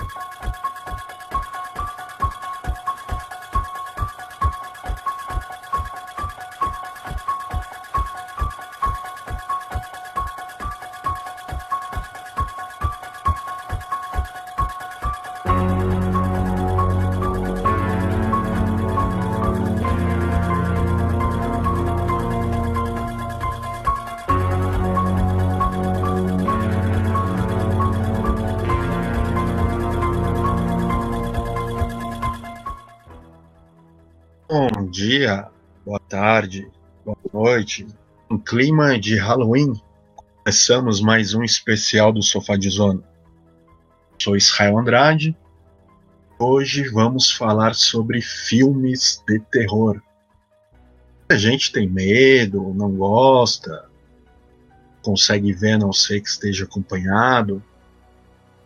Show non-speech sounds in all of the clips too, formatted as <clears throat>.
Bom dia, boa tarde, boa noite. Em clima de Halloween, começamos mais um especial do Sofá de Zona. Sou Israel Andrade. Hoje vamos falar sobre filmes de terror. A gente tem medo, não gosta, consegue ver não ser que esteja acompanhado.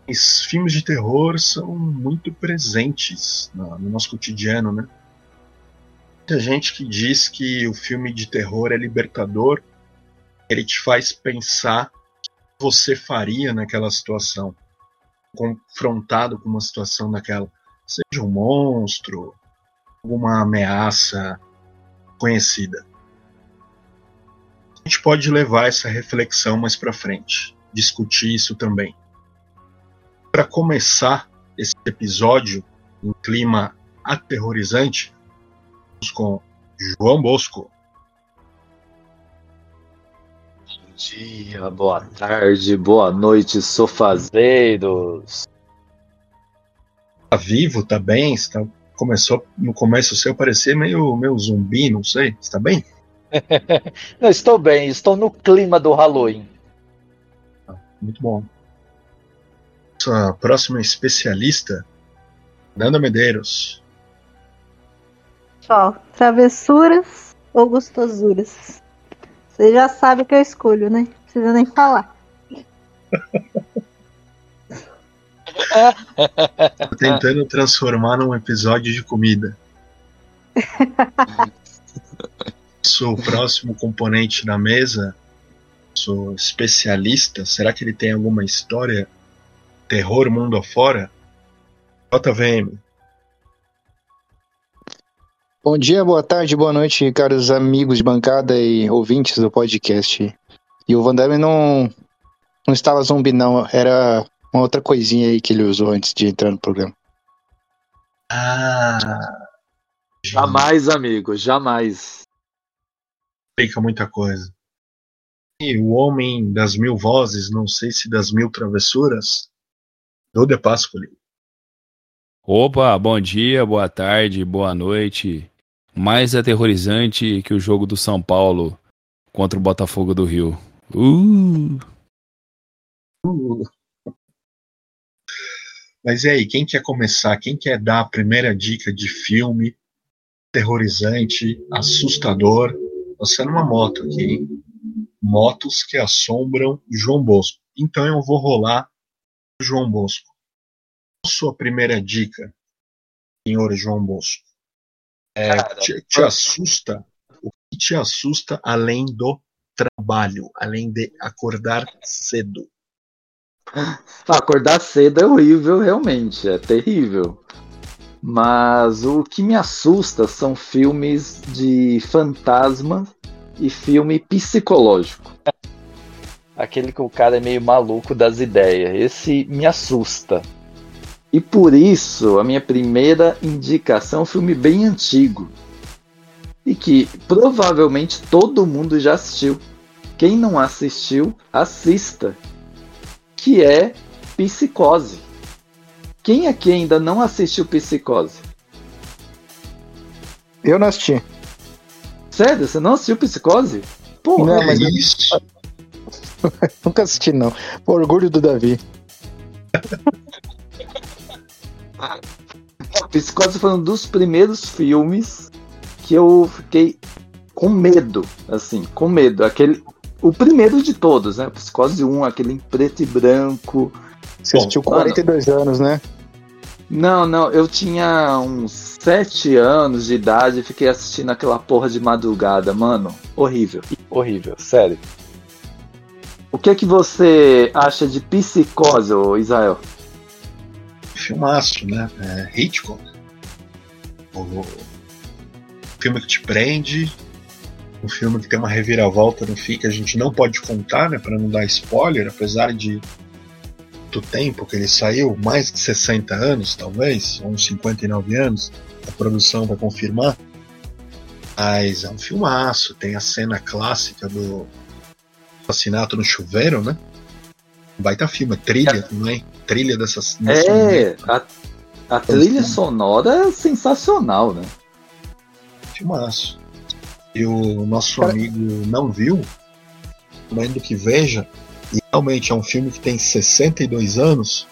Mas filmes de terror são muito presentes no nosso cotidiano, né? Muita gente que diz que o filme de terror é libertador, ele te faz pensar o que você faria naquela situação, confrontado com uma situação daquela, seja um monstro, alguma ameaça conhecida. A gente pode levar essa reflexão mais para frente, discutir isso também. Para começar esse episódio em clima aterrorizante, com João Bosco. Bom dia, boa tarde, boa noite, sofazeiros. Tá vivo, tá bem? Está começou no começo seu parecer meio, meio zumbi, não sei. Está bem? <laughs> não, estou bem, estou no clima do Halloween. Ah, muito bom. Nossa próxima especialista, Nanda Medeiros. Ó, travessuras ou gostosuras? Você já sabe o que eu escolho, né? Não precisa nem falar. Tô tentando transformar num episódio de comida. sou o próximo componente da mesa. Sou especialista. Será que ele tem alguma história? Terror mundo afora? JVM. Bom dia, boa tarde, boa noite, caros amigos de bancada e ouvintes do podcast. E o Van Damme não, não estava zumbi, não. Era uma outra coisinha aí que ele usou antes de entrar no programa. Ah. Jamais, amigo, jamais. Explica muita coisa. E o Homem das Mil Vozes, não sei se das Mil Travessuras, do De Pascoli. Opa, bom dia, boa tarde, boa noite mais aterrorizante que o jogo do São Paulo contra o Botafogo do Rio. Uh! Uh. Mas e aí, quem quer começar? Quem quer dar a primeira dica de filme terrorizante, assustador? Você numa moto aqui, hein? Motos que assombram João Bosco. Então eu vou rolar João Bosco. Sua primeira dica, senhor João Bosco? É, te, te assusta? O que te assusta além do trabalho, além de acordar cedo? Acordar cedo é horrível, realmente, é terrível. Mas o que me assusta são filmes de fantasma e filme psicológico. Aquele que o cara é meio maluco das ideias. Esse me assusta. E por isso, a minha primeira indicação é um filme bem antigo. E que provavelmente todo mundo já assistiu. Quem não assistiu, assista. Que é Psicose. Quem aqui ainda não assistiu Psicose? Eu não assisti. Sério? Você não assistiu Psicose? Porra, não, mas é isso. <laughs> Nunca assisti, não. Por orgulho do Davi. <laughs> Psicose foi um dos primeiros filmes que eu fiquei com medo, assim, com medo. Aquele, o primeiro de todos, né? Psicose 1, aquele em preto e branco. Você assistiu com 42 mano, anos, né? Não, não, eu tinha uns 7 anos de idade e fiquei assistindo aquela porra de madrugada, mano. Horrível, horrível, sério. O que é que você acha de psicose, Israel? Filmaço, né? É, Hitchcock. O filme que te prende, um filme que tem uma reviravolta no fim que a gente não pode contar, né, para não dar spoiler, apesar de do tempo que ele saiu, mais de 60 anos, talvez, uns 59 anos, a produção vai confirmar. Mas é um filmaço, tem a cena clássica do assassinato no chuveiro, né? Um baita filme, trilha é. também, trilha dessas. É, a, a trilha sonora é sensacional, né? Filmaço. E o nosso Cara... amigo não viu, recomendo que veja. E realmente é um filme que tem 62 anos.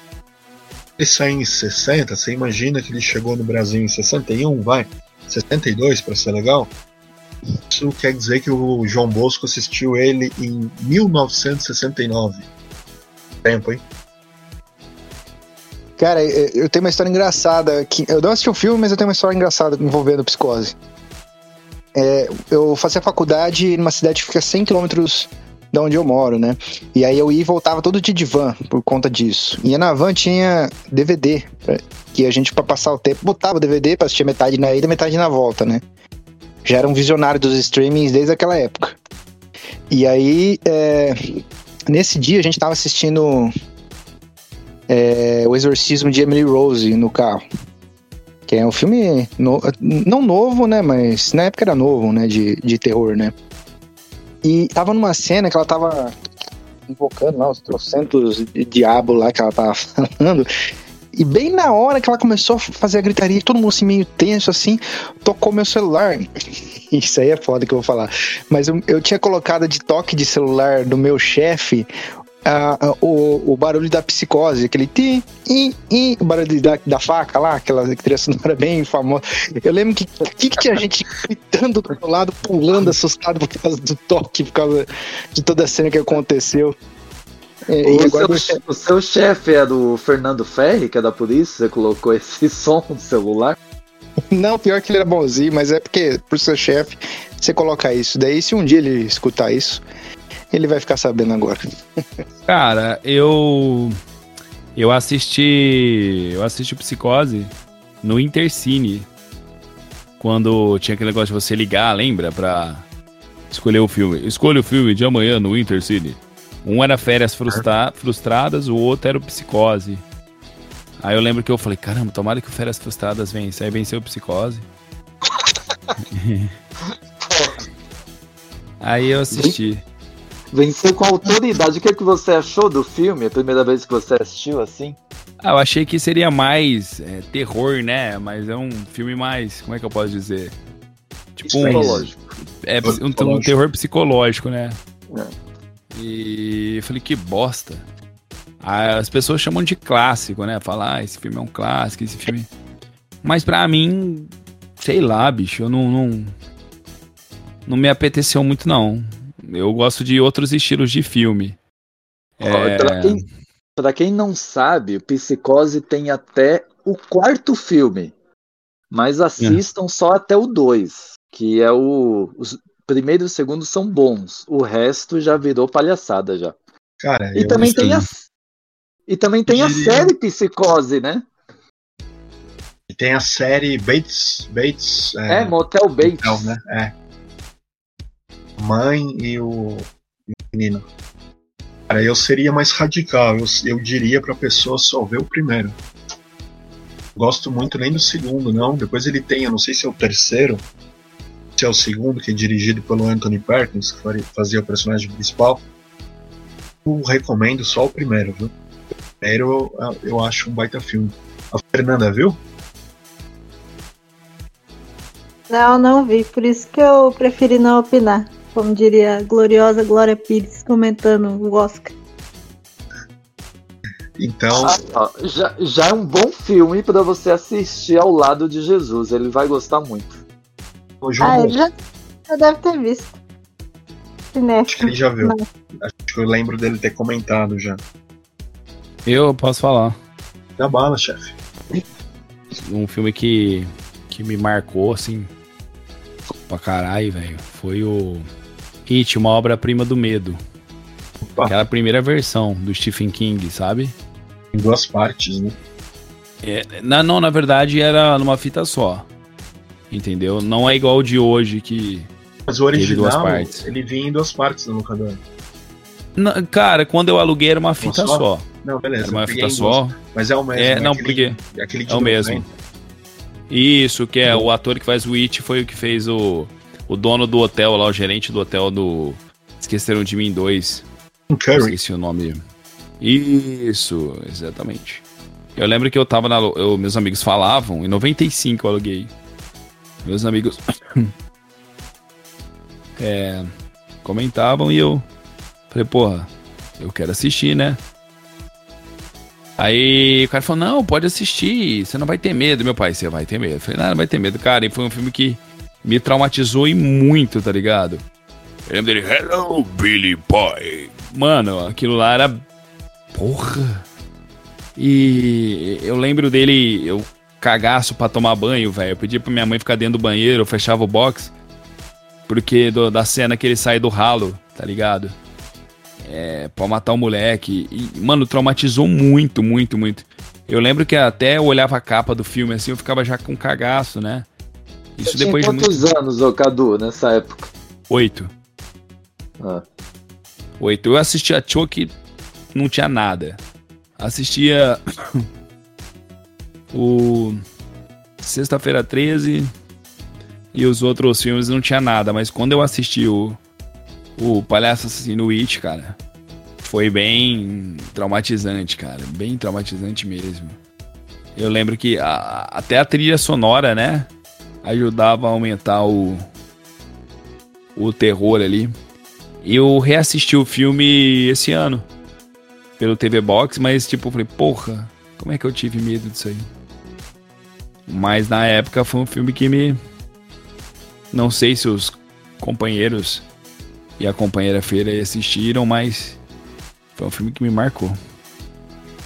Ele saiu em 60, você imagina que ele chegou no Brasil em 61, vai? 62 para ser legal? Isso quer dizer que o João Bosco assistiu ele em 1969. Tempo, hein? Cara, eu tenho uma história engraçada. Que, eu não assisti o filme, mas eu tenho uma história engraçada envolvendo psicose. É, eu fazia faculdade numa cidade que fica 100 quilômetros da onde eu moro, né? E aí eu ia e voltava todo dia de van por conta disso. E na van tinha DVD, que a gente, para passar o tempo, botava o DVD pra assistir metade na ida metade na volta, né? Já era um visionário dos streamings desde aquela época. E aí, é, nesse dia a gente tava assistindo é, O Exorcismo de Emily Rose no carro. Que é um filme no, não novo, né? Mas na época era novo, né? De, de terror, né? E tava numa cena que ela tava invocando lá os trocentos diabo lá que ela tava <laughs> falando. E bem na hora que ela começou a fazer a gritaria, todo mundo assim meio tenso assim, tocou meu celular. <laughs> Isso aí é foda que eu vou falar. Mas eu, eu tinha colocado de toque de celular do meu chefe o, o barulho da psicose, aquele ti, i, i, o barulho da, da faca lá, aquela trilha sonora bem famosa. Eu lembro que, que, que tinha gente gritando do outro lado, pulando, assustado por causa do toque, por causa de toda a cena que aconteceu. É, o, seu, você... o seu chefe é do Fernando Ferri, que é da polícia, você colocou esse <laughs> som no celular? Não, pior que ele era bonzinho, mas é porque, por ser chefe, você coloca isso. Daí, se um dia ele escutar isso, ele vai ficar sabendo agora. Cara, eu. Eu assisti. Eu assisti Psicose no Intercine. Quando tinha aquele negócio de você ligar, lembra? Pra escolher o filme. Escolha o filme de amanhã no Intercine. Um era Férias frustra Frustradas, o outro era o Psicose. Aí eu lembro que eu falei, caramba, tomara que o Férias Frustradas vence. Aí venceu o Psicose. <laughs> Aí eu assisti. Venceu com autoridade. O que, é que você achou do filme? A primeira vez que você assistiu assim? Ah, eu achei que seria mais é, terror, né? Mas é um filme mais. Como é que eu posso dizer? Tipo psicológico. Um, é um, um, terror psicológico, né? É. E eu falei, que bosta. As pessoas chamam de clássico, né? Falar, ah, esse filme é um clássico, esse filme. Mas pra mim, sei lá, bicho, eu não. Não, não me apeteceu muito, não. Eu gosto de outros estilos de filme. É... Pra, quem, pra quem não sabe, Psicose tem até o quarto filme. Mas assistam é. só até o dois, que é o. Os primeiro e o segundo são bons. O resto já virou palhaçada já. Cara, e também tem a E também tem diria... a série Psicose, né? E tem a série Bates. Bates é, é Motel Bates. Motel, né? É mãe e o, menino. Cara, eu seria mais radical, eu, eu diria pra pessoa só ver o primeiro. Gosto muito nem do segundo, não. Depois ele tem, eu não sei se é o terceiro, se é o segundo, que é dirigido pelo Anthony Perkins, que fazia o personagem principal. Eu recomendo só o primeiro, viu? O primeiro eu, eu acho um baita filme. A Fernanda viu? Não, não vi, por isso que eu preferi não opinar como diria a gloriosa Glória Pires comentando o Oscar. Então. Ah, já, já é um bom filme para você assistir ao lado de Jesus. Ele vai gostar muito. ah, ele já, já deve ter visto. Acho que ele já viu. Mas... Acho que eu lembro dele ter comentado já. Eu posso falar. Da bala, chefe. Um filme que, que me marcou, assim, pra caralho, velho, foi o It, uma obra-prima do medo. Opa. Aquela primeira versão do Stephen King, sabe? Em duas partes, né? É, na, não, na verdade era numa fita só. Entendeu? Não é igual o de hoje que. Mas o original, ele vinha em duas partes no locador. Na- cara, quando eu aluguei era uma fita só? só. Não, beleza. Era uma fita duas. só. Mas é o mesmo. É, não, aquele, porque aquele de é o mesmo. 90. Isso, que é o ator que faz o It foi o que fez o, o dono do hotel lá, o gerente do hotel do. Esqueceram de mim dois. Curry. Esqueci o nome. Isso, exatamente. Eu lembro que eu tava na. Eu, meus amigos falavam, em 95 eu aluguei. Meus amigos. <coughs> é, comentavam e eu. Falei, porra, eu quero assistir, né? Aí o cara falou: Não, pode assistir, você não vai ter medo, meu pai. Você vai ter medo. Eu falei: Não, não vai ter medo, cara. E foi um filme que me traumatizou e muito, tá ligado? Eu lembro dele: Hello, Billy Boy. Mano, aquilo lá era. Porra. E eu lembro dele, eu cagaço pra tomar banho, velho. Eu pedi pra minha mãe ficar dentro do banheiro, eu fechava o box. Porque do- da cena que ele sai do ralo, tá ligado? É, pra matar o moleque. E, mano, traumatizou muito, muito, muito. Eu lembro que até eu olhava a capa do filme assim, eu ficava já com cagaço, né? Isso Você depois de tinha muito. quantos anos, ô Cadu, nessa época? Oito. Ah. Oito. Eu assistia Chuck, não tinha nada. Assistia <coughs> o Sexta-feira 13 e os outros filmes não tinha nada, mas quando eu assisti o, o Palhaço Assassino It, cara, foi bem traumatizante, cara. Bem traumatizante mesmo. Eu lembro que a- até a trilha sonora, né? Ajudava a aumentar o, o terror ali. Eu reassisti o filme esse ano pelo TV Box, mas tipo, eu falei, porra, como é que eu tive medo disso aí? Mas na época foi um filme que me. Não sei se os companheiros e a companheira Feira assistiram, mas foi um filme que me marcou.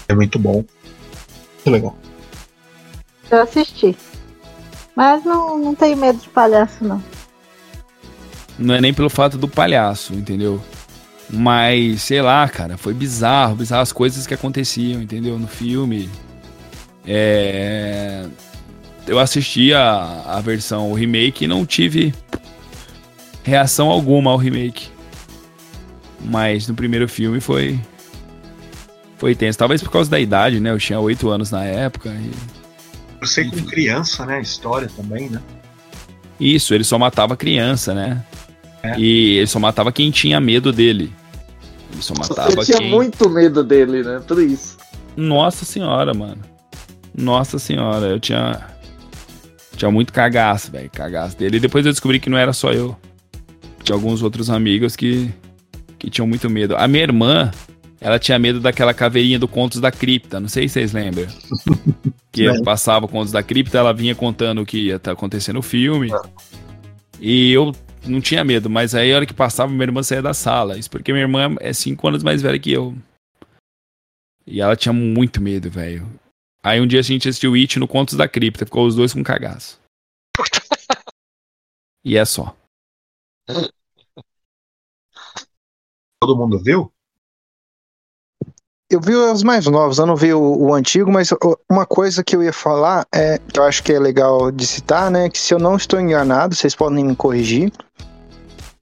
É muito bom. Muito legal. Eu assisti. Mas não, não tenho medo de palhaço, não. Não é nem pelo fato do palhaço, entendeu? Mas, sei lá, cara, foi bizarro, bizarro as coisas que aconteciam, entendeu? No filme. É... Eu assisti a, a versão, o remake, e não tive reação alguma ao remake. Mas no primeiro filme foi. Foi tenso. Talvez por causa da idade, né? Eu tinha 8 anos na época. e- Por ser com criança, né? História também, né? Isso, ele só matava criança, né? É. E ele só matava quem tinha medo dele. Ele só matava Eu tinha quem. muito medo dele, né? Por isso. Nossa senhora, mano. Nossa senhora, eu tinha. Tinha muito cagaço, velho. Cagaço dele. E depois eu descobri que não era só eu. Tinha alguns outros amigos que. que tinham muito medo. A minha irmã, ela tinha medo daquela caveirinha do Contos da Cripta. Não sei se vocês lembram. <laughs> que eu passava Contos da Cripta, ela vinha contando o que ia estar acontecendo no filme. E eu não tinha medo, mas aí a hora que passava, minha irmã saía da sala. Isso porque minha irmã é cinco anos mais velha que eu. E ela tinha muito medo, velho. Aí um dia a gente assistiu It no Contos da Cripta, ficou os dois com cagaço. <laughs> e é só. Todo mundo viu? Eu vi os mais novos, eu não vi o, o antigo, mas uma coisa que eu ia falar é que eu acho que é legal de citar, né? Que se eu não estou enganado, vocês podem me corrigir.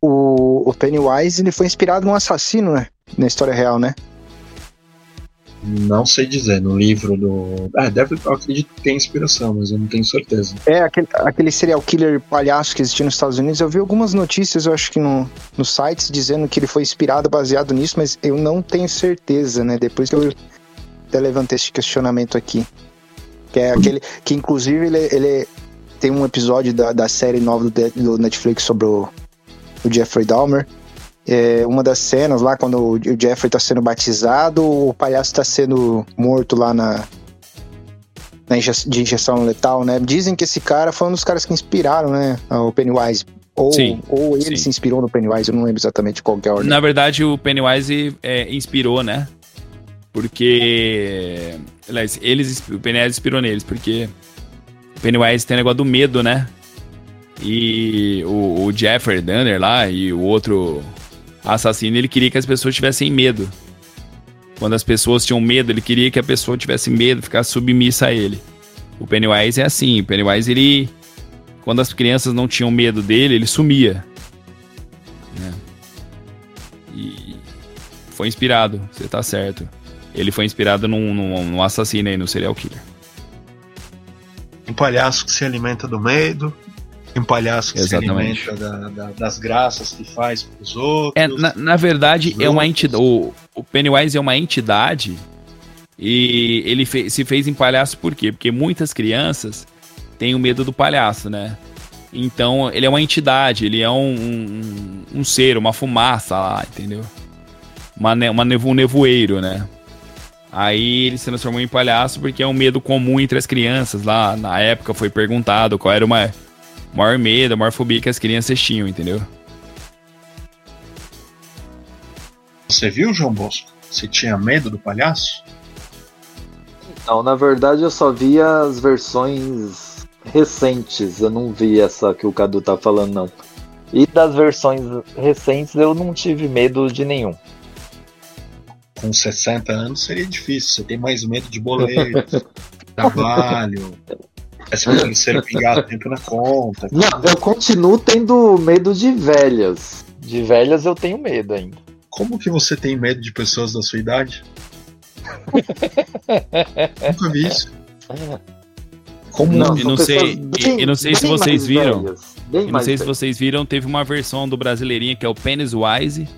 O, o Pennywise ele foi inspirado num assassino, né? Na história real, né? Não sei dizer. No livro do. Ah, deve. Eu acredito que tem inspiração, mas eu não tenho certeza. É, aquele, aquele serial killer palhaço que existia nos Estados Unidos. Eu vi algumas notícias, eu acho que no, nos sites, dizendo que ele foi inspirado, baseado nisso, mas eu não tenho certeza, né? Depois que eu até levantei esse questionamento aqui. Que é aquele. Que inclusive ele, ele tem um episódio da, da série nova do, do Netflix sobre o, o Jeffrey Dahmer. É, uma das cenas lá, quando o Jeffrey tá sendo batizado, o palhaço tá sendo morto lá na, na inje- de injeção letal, né? Dizem que esse cara foi um dos caras que inspiraram, né? O Pennywise. Ou, Sim, ou ele sim. se inspirou no Pennywise, eu não lembro exatamente qual que é a ordem. Na verdade, o Pennywise é, inspirou, né? Porque. Aliás, eles, o Pennywise inspirou neles, porque o Pennywise tem o negócio do medo, né? E o, o Jeffrey Dunner lá e o outro assassino, ele queria que as pessoas tivessem medo. Quando as pessoas tinham medo, ele queria que a pessoa tivesse medo, ficasse submissa a ele. O Pennywise é assim, o Pennywise ele quando as crianças não tinham medo dele, ele sumia. Né? E foi inspirado, você tá certo. Ele foi inspirado num, num, num assassino aí, no serial killer. Um palhaço que se alimenta do medo, um palhaço que Exatamente. se alimenta da, da, das graças que faz pros outros. É, na, na verdade, é uma entidade. O, o, Pennywise é uma entidade e ele fe, se fez em palhaço por quê? Porque muitas crianças tem o medo do palhaço, né? Então ele é uma entidade, ele é um, um, um ser, uma fumaça lá, entendeu? Uma, uma nevo, um nevoeiro, né? Aí ele se transformou em palhaço porque é um medo comum entre as crianças. Lá na época foi perguntado qual era o maior, maior medo, a maior fobia que as crianças tinham, entendeu? Você viu, João Bosco? Você tinha medo do palhaço? Não, na verdade eu só vi as versões recentes. Eu não vi essa que o Cadu tá falando, não. E das versões recentes eu não tive medo de nenhum. Com 60 anos seria difícil. Você tem mais medo de boleto, <laughs> trabalho. Essa ser pingar tempo na conta. Não, eu continuo tendo medo de velhas. De velhas eu tenho medo ainda. Como que você tem medo de pessoas da sua idade? <laughs> Nunca vi isso. Como não, e não sei, bem, e não sei se vocês viram. e não sei se vocês viram, teve uma versão do Brasileirinha que é o Wise.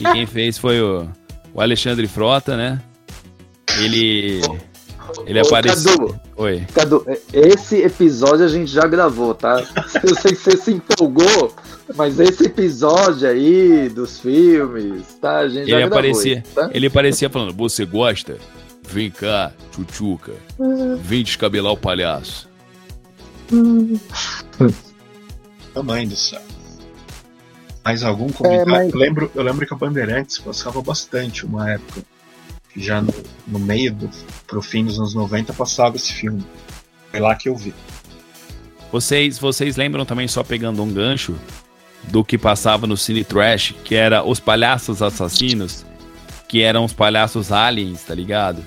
E quem fez foi o, o Alexandre Frota, né? Ele. Ele apareceu. Cadu, Oi. Cadu, esse episódio a gente já gravou, tá? <laughs> Eu sei que você se empolgou, mas esse episódio aí dos filmes, tá? A gente ele já aparecia, gravou. Tá? Ele aparecia falando: Você gosta Vem cá, tchutchuca. Vem descabelar o palhaço. Tamanho do céu. Mais algum comentário? É, mas... eu, lembro, eu lembro que a Bandeirantes passava bastante uma época. Já no, no meio do pro fim dos anos 90 passava esse filme. Foi lá que eu vi. Vocês, vocês lembram também, só pegando um gancho, do que passava no Cine Trash, que era Os Palhaços Assassinos? que eram os palhaços aliens, tá ligado?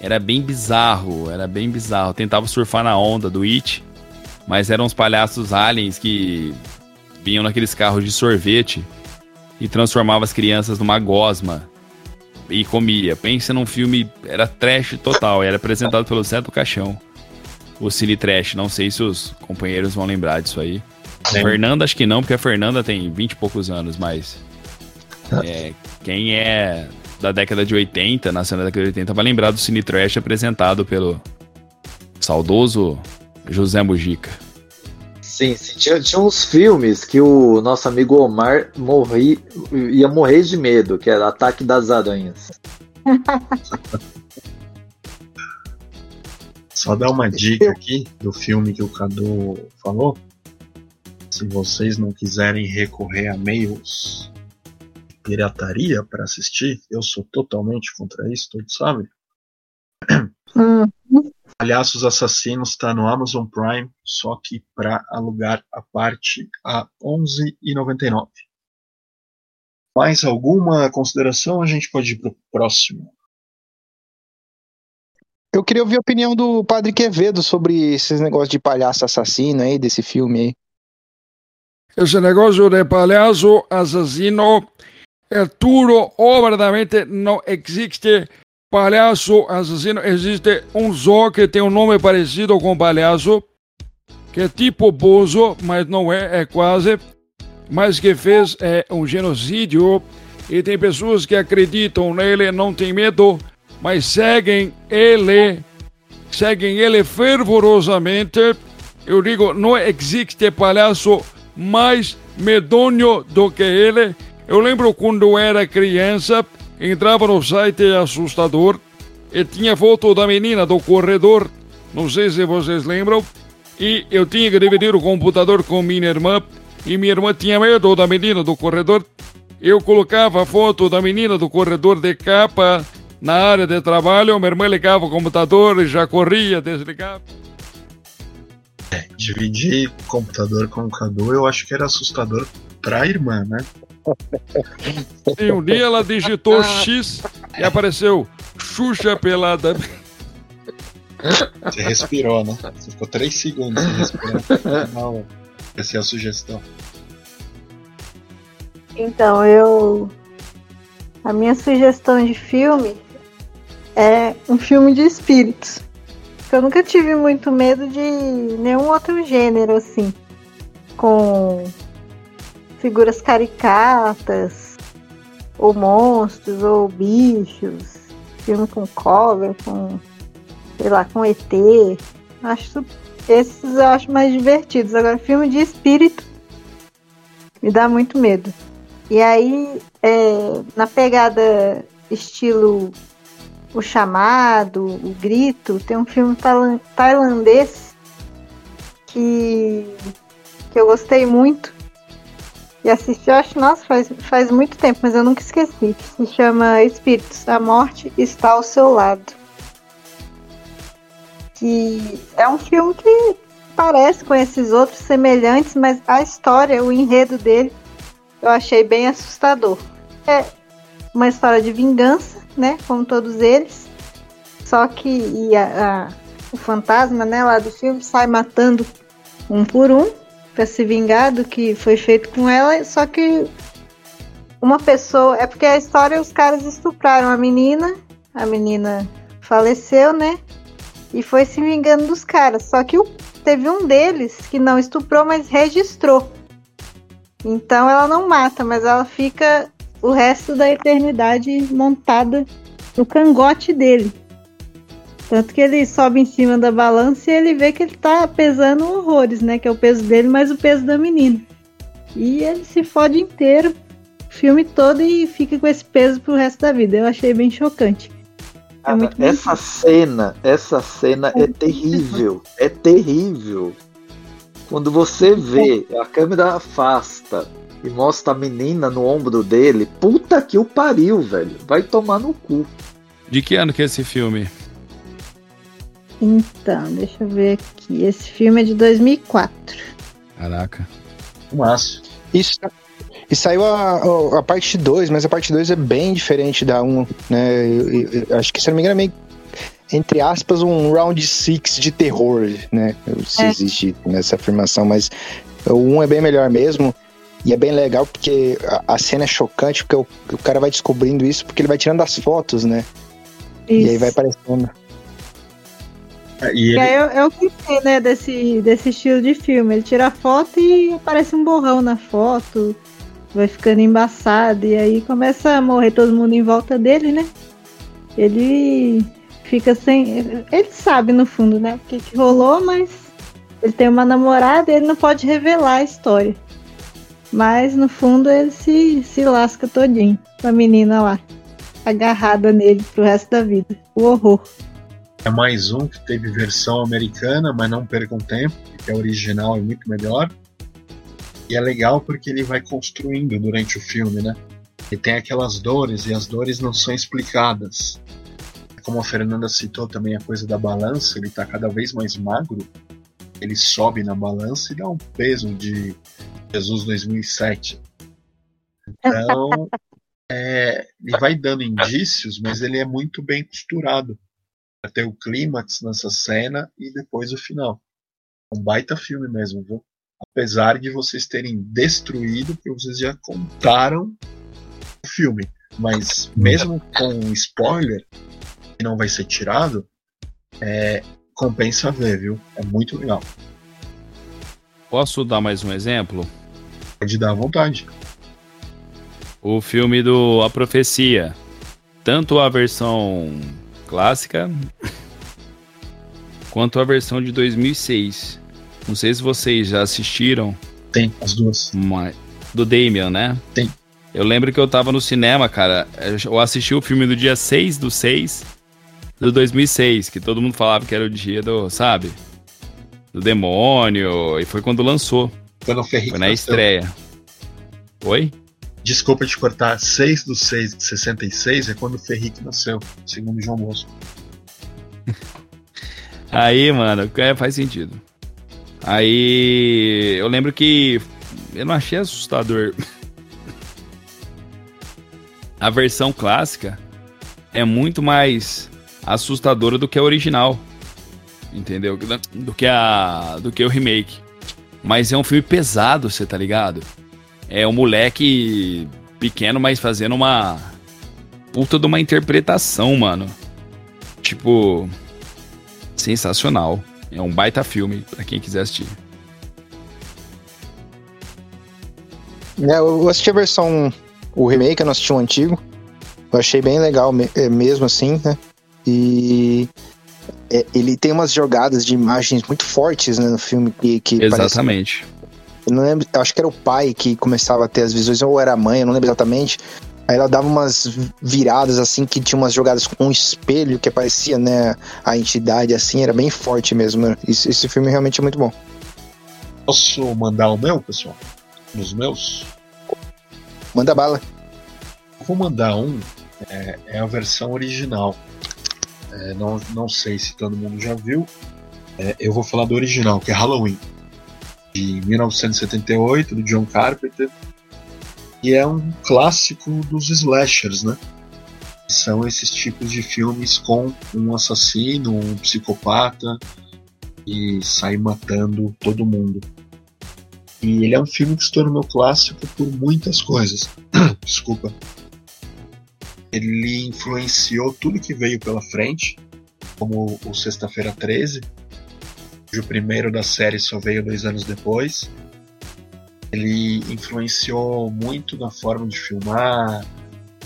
Era bem bizarro, era bem bizarro. tentava surfar na onda do It, mas eram os palhaços aliens que vinham naqueles carros de sorvete e transformavam as crianças numa gosma e comia. Pensa num filme, era trash total, era apresentado pelo Zé do Caixão. O Cine Trash, não sei se os companheiros vão lembrar disso aí. Fernanda, acho que não, porque a Fernanda tem 20 e poucos anos, mas. É, quem é da década de 80, nasceu na década de 80, vai lembrar do Cine Trash apresentado pelo saudoso José Mujica. Sim, sim. Tinha, tinha uns filmes que o nosso amigo Omar morri, ia morrer de medo, que era Ataque das Aranhas. <laughs> Só dar uma dica aqui do filme que o Cadu falou. Se vocês não quiserem recorrer a meios pirataria para assistir, eu sou totalmente contra isso, todos sabem. <clears throat> Uhum. Palhaços Assassinos está no Amazon Prime, só que para alugar a parte a R$ 11,99. Mais alguma consideração? A gente pode ir para o próximo. Eu queria ouvir a opinião do Padre Quevedo sobre esses negócios de palhaço assassino aí, desse filme aí. Esse negócio de palhaço assassino é tudo verdadeiramente não existe palhaço assassino. Existe um zoo que tem um nome parecido com palhaço, que é tipo Bozo, mas não é, é quase, mas que fez é, um genocídio. E tem pessoas que acreditam nele, não tem medo, mas seguem ele, seguem ele fervorosamente. Eu digo, não existe palhaço mais medonho do que ele. Eu lembro quando era criança, entrava no site assustador e tinha foto da menina do corredor, não sei se vocês lembram, e eu tinha que dividir o computador com minha irmã, e minha irmã tinha medo da menina do corredor. Eu colocava a foto da menina do corredor de capa na área de trabalho, minha irmã ligava o computador e já corria, desligava. É, dividir computador com o Cadu eu acho que era assustador para a irmã, né? E um dia ela digitou X e apareceu Xuxa pelada. Você respirou, né? Você ficou 3 segundos sem respirar. Não, essa é a sugestão. Então, eu. A minha sugestão de filme é um filme de espíritos. Eu nunca tive muito medo de nenhum outro gênero, assim. Com figuras caricatas, ou monstros, ou bichos. Filme com cover, com. sei lá, com ET. Acho. Esses eu acho mais divertidos. Agora, filme de espírito me dá muito medo. E aí, é, na pegada estilo O Chamado, O Grito, tem um filme tailan- tailandês que, que eu gostei muito. E assisti, eu acho, nossa, faz, faz muito tempo, mas eu nunca esqueci. Se chama Espíritos, a morte está ao seu lado. Que é um filme que parece com esses outros semelhantes, mas a história, o enredo dele, eu achei bem assustador. É uma história de vingança, né? Como todos eles. Só que a- a- o fantasma, né, lá do filme, sai matando um por um para se vingar do que foi feito com ela. Só que uma pessoa. É porque a história os caras estupraram a menina. A menina faleceu, né? E foi se vingando dos caras. Só que teve um deles que não estuprou, mas registrou. Então ela não mata, mas ela fica o resto da eternidade montada no cangote dele. Tanto que ele sobe em cima da balança e ele vê que ele tá pesando horrores, né? Que é o peso dele, mais o peso da menina. E ele se fode inteiro, o filme todo, e fica com esse peso pro resto da vida. Eu achei bem chocante. É muito essa cena, essa cena é terrível. É terrível. Quando você vê, a câmera afasta e mostra a menina no ombro dele, puta que o pariu, velho. Vai tomar no cu. De que ano que é esse filme? Então, deixa eu ver aqui. Esse filme é de 2004. Caraca. Fumaço. Isso, e saiu a, a, a parte 2, mas a parte 2 é bem diferente da 1, né? Eu- eu- eu acho que, se não me engano, é meio, entre aspas, um round 6 de terror, né? Se É. existe nessa afirmação, mas o 1 é bem melhor mesmo. E é bem legal porque a, a cena é chocante, porque o, o cara vai descobrindo isso porque ele vai tirando as fotos, né? E aí Isso. vai aparecendo. É, E ele, é o que tem, né, desse, desse estilo de filme. Ele tira a foto e aparece um borrão na foto, vai ficando embaçado, e aí começa a morrer todo mundo em volta dele, né? Ele fica sem. Ele sabe no fundo, né, o que, que rolou, mas ele tem uma namorada e ele não pode revelar a história. Mas no fundo ele se, se lasca todinho com a menina lá, agarrada nele pro resto da vida. O horror. É mais um que teve versão americana, mas não percam tempo, porque a original é muito melhor. E é legal porque ele vai construindo durante o filme, né? E tem aquelas dores, e as dores não são explicadas. Como a Fernanda citou também a coisa da balança, ele tá cada vez mais magro. Ele sobe na balança e dá um peso de Jesus 2007. Então, <laughs> é, ele vai dando indícios, mas ele é muito bem costurado ter o clímax nessa cena e depois o final. Um baita filme mesmo, viu? Apesar de vocês terem destruído, porque vocês já contaram o filme. Mas mesmo com spoiler, que não vai ser tirado, é, compensa ver, viu? É muito legal. Posso dar mais um exemplo? Pode dar à vontade. O filme do A Profecia. Tanto a versão clássica quanto a versão de 2006. Não sei se vocês já assistiram, Tem as duas. mas do Damien, né? Tem. Eu lembro que eu tava no cinema, cara. Eu assisti o filme do dia 6 do 6 do 2006, que todo mundo falava que era o dia do, sabe? Do demônio. E foi quando lançou. Quando o Ferrico Foi na estreia. Oi? Desculpa te cortar, 6 do 6 de 66 é quando o Ferric nasceu, segundo João Bosco. <laughs> Aí, mano, é, faz sentido. Aí eu lembro que eu não achei assustador. <laughs> a versão clássica é muito mais assustadora do que a original. Entendeu? Do que a do que o remake. Mas é um filme pesado, você tá ligado? É um moleque pequeno, mas fazendo uma puta de uma interpretação, mano. Tipo, sensacional. É um baita filme para quem quiser assistir. É, eu assisti a versão, o remake, eu não assisti o antigo. Eu achei bem legal é, mesmo assim, né? E é, ele tem umas jogadas de imagens muito fortes né, no filme que, que Exatamente. Parece... Eu não lembro, acho que era o pai que começava a ter as visões, ou era a mãe, eu não lembro exatamente. Aí ela dava umas viradas assim, que tinha umas jogadas com um espelho que aparecia, né? A entidade assim, era bem forte mesmo. Esse, esse filme realmente é muito bom. Posso mandar o meu, pessoal? Nos meus? Manda bala. Vou mandar um, é, é a versão original. É, não, não sei se todo mundo já viu. É, eu vou falar do original, que é Halloween, de 1978, do John Carpenter. E é um clássico dos slashers, né? São esses tipos de filmes com um assassino, um psicopata e sai matando todo mundo. E ele é um filme que se tornou clássico por muitas coisas. <coughs> Desculpa ele influenciou tudo que veio pela frente, como o Sexta-feira 13, o primeiro da série só veio dois anos depois. Ele influenciou muito na forma de filmar,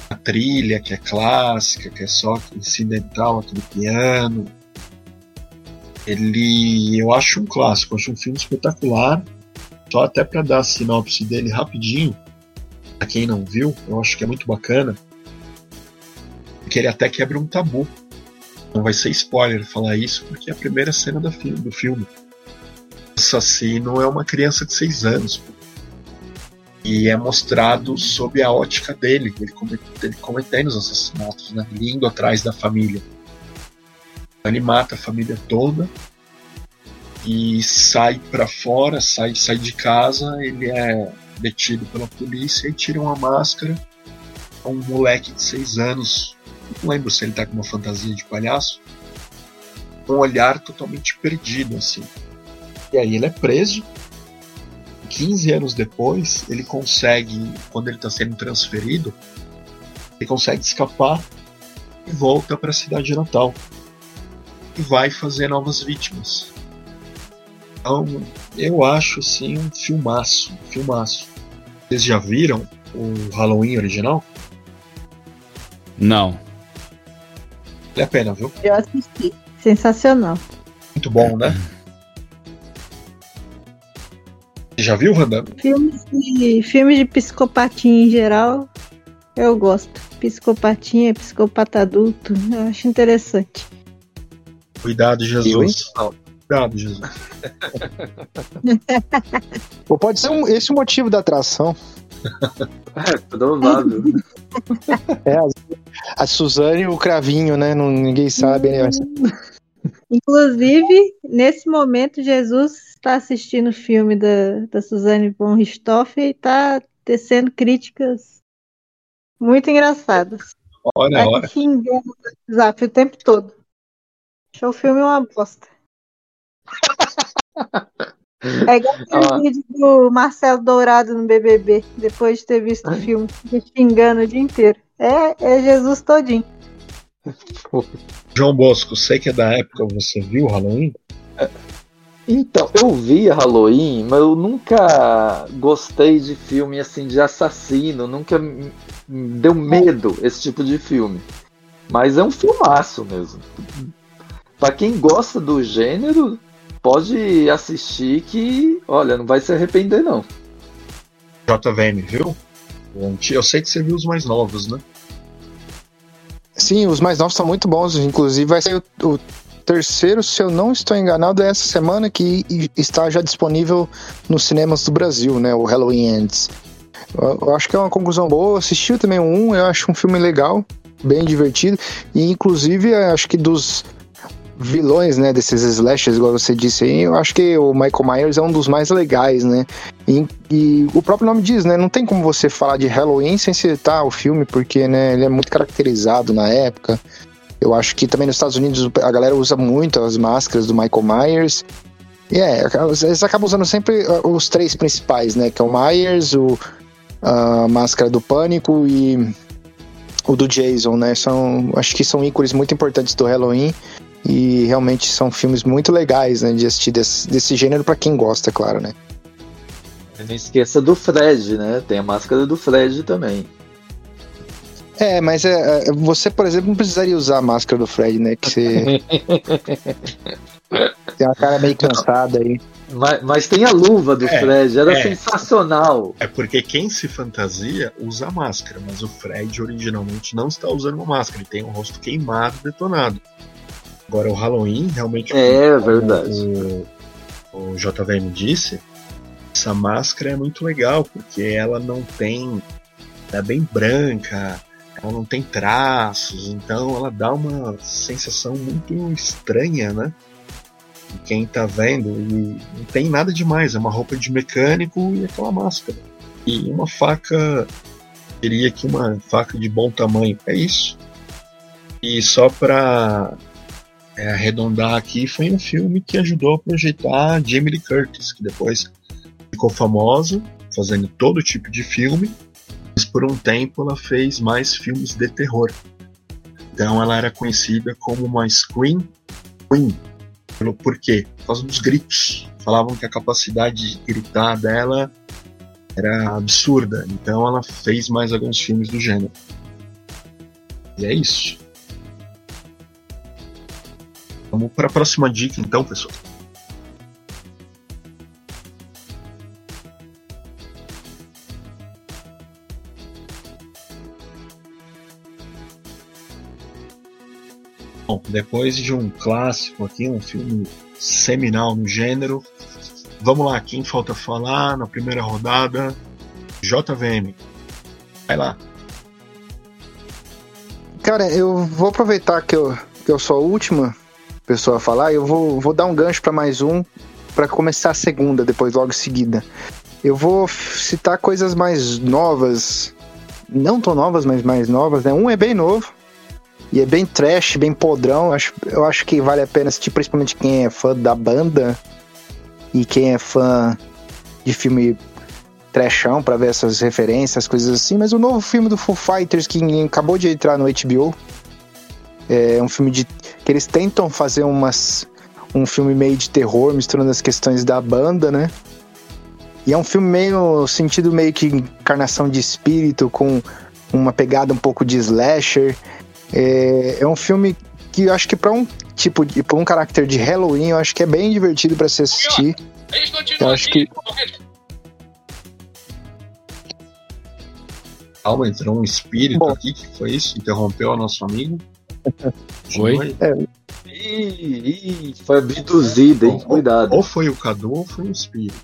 a trilha, que é clássica, que é só incidental, aquele piano. Ele, eu acho um clássico, acho um filme espetacular. Só até para dar a sinopse dele rapidinho, para quem não viu, eu acho que é muito bacana que ele até quebra um tabu. Não vai ser spoiler falar isso, porque é a primeira cena do filme. Do filme. O assassino é uma criança de 6 anos. E é mostrado sob a ótica dele, ele, ele cometendo os assassinatos, né? Indo atrás da família. Ele mata a família toda e sai para fora, sai, sai de casa, ele é detido pela polícia e tiram a máscara. Um moleque de 6 anos não lembro se ele tá com uma fantasia de palhaço, um olhar totalmente perdido, assim. E aí ele é preso. 15 anos depois, ele consegue, quando ele está sendo transferido, ele consegue escapar e volta para a cidade natal. E vai fazer novas vítimas. Então, eu acho assim um filmaço, um filmaço. Vocês já viram o Halloween original? Não. Vale a pena, viu? Eu assisti. Sensacional. Muito bom, né? Já viu, Wanda? Filmes de, filmes de psicopatia em geral, eu gosto. Psicopatia, psicopata adulto, eu acho interessante. Cuidado, Jesus. Cuidado, Jesus. <laughs> Ou pode ser um, esse o motivo da atração. <laughs> É, provável. É, a, a Suzane e o Cravinho, né? Não, ninguém sabe, né? Inclusive, nesse momento, Jesus está assistindo o filme da, da Suzane von Richthofen e está tecendo críticas muito engraçadas. Olha, Tá olha. xingando no WhatsApp o tempo todo. Achou o filme uma bosta. <laughs> É igual aquele Ah. vídeo do Marcelo Dourado no BBB, depois de ter visto o filme, xingando o dia inteiro. É, é Jesus todinho. João Bosco, sei que é da época, você viu Halloween? Então, eu vi Halloween, mas eu nunca gostei de filme assim de assassino, nunca me me deu medo esse tipo de filme. Mas é um filmaço mesmo. Pra quem gosta do gênero, pode assistir que, olha, não vai se arrepender não. JVM, viu? Eu sei que você viu os mais novos, né? Sim, os mais novos são muito bons. Inclusive, vai sair o, o terceiro, se eu não estou enganado, é essa semana que está já disponível nos cinemas do Brasil, né? O Halloween Ends. Eu, eu acho que é uma conclusão boa. Eu assisti também um, eu acho um filme legal, bem divertido. E inclusive, eu acho que dos vilões, né, desses slashers, igual você disse aí, eu acho que o Michael Myers é um dos mais legais, né? E, e, o próprio nome diz, né? Não tem como você falar de Halloween sem citar o filme, porque, né, ele é muito caracterizado na época. Eu acho que também nos Estados Unidos a galera usa muito as máscaras do Michael Myers. E é, eles acabam usando sempre uh, os três principais, né? Que é o Myers, o, a máscara do Pânico e o do Jason, né? São, acho que são ícones muito importantes do Halloween. E realmente são filmes muito legais, né, de assistir desse, desse gênero para quem gosta, claro, né? Não esqueça do Fred, né? Tem a máscara do Fred também. É, mas é, é você, por exemplo, não precisaria usar a máscara do Fred, né? Que você. <laughs> tem uma cara meio cansada aí. Mas, mas tem a luva do é, Fred, era é, sensacional. É porque quem se fantasia usa máscara, mas o Fred originalmente não está usando uma máscara, ele tem o rosto queimado, detonado. Agora, o Halloween, realmente. É, verdade. O, o JVM disse, essa máscara é muito legal, porque ela não tem. é bem branca, ela não tem traços, então ela dá uma sensação muito estranha, né? quem tá vendo, e não tem nada demais, é uma roupa de mecânico e aquela máscara. E uma faca, diria que uma faca de bom tamanho, é isso. E só para é, arredondar aqui, foi um filme que ajudou a projetar Jamie Lee Curtis, que depois ficou famosa, fazendo todo tipo de filme, mas por um tempo ela fez mais filmes de terror. Então ela era conhecida como uma Scream Queen. Pelo porquê? Por causa dos gritos. Falavam que a capacidade de gritar dela era absurda. Então ela fez mais alguns filmes do gênero. E é isso. Vamos para a próxima dica, então, pessoal. Bom, depois de um clássico aqui, um filme seminal no gênero, vamos lá, quem falta falar na primeira rodada? JVM. Vai lá. Cara, eu vou aproveitar que eu, que eu sou a última pessoa falar, eu vou, vou dar um gancho para mais um para começar a segunda, depois logo em seguida. Eu vou citar coisas mais novas, não tão novas, mas mais novas, né? Um é bem novo e é bem trash, bem podrão. Eu acho, eu acho que vale a pena assistir, principalmente quem é fã da banda e quem é fã de filme trashão para ver essas referências, coisas assim. Mas o novo filme do Foo Fighters que acabou de entrar no HBO é um filme de que eles tentam fazer umas um filme meio de terror, misturando as questões da banda, né? E é um filme meio sentido meio que encarnação de espírito com uma pegada um pouco de slasher. É, é um filme que eu acho que para um tipo de para um caráter de Halloween, eu acho que é bem divertido para se assistir. Eu acho que Calma, entrou um espírito Bom. aqui, que foi isso? Interrompeu o nosso amigo. Oi? É. Ih, ih, foi abduzido, hein? Cuidado. Ou foi o Cadu ou foi o espírito.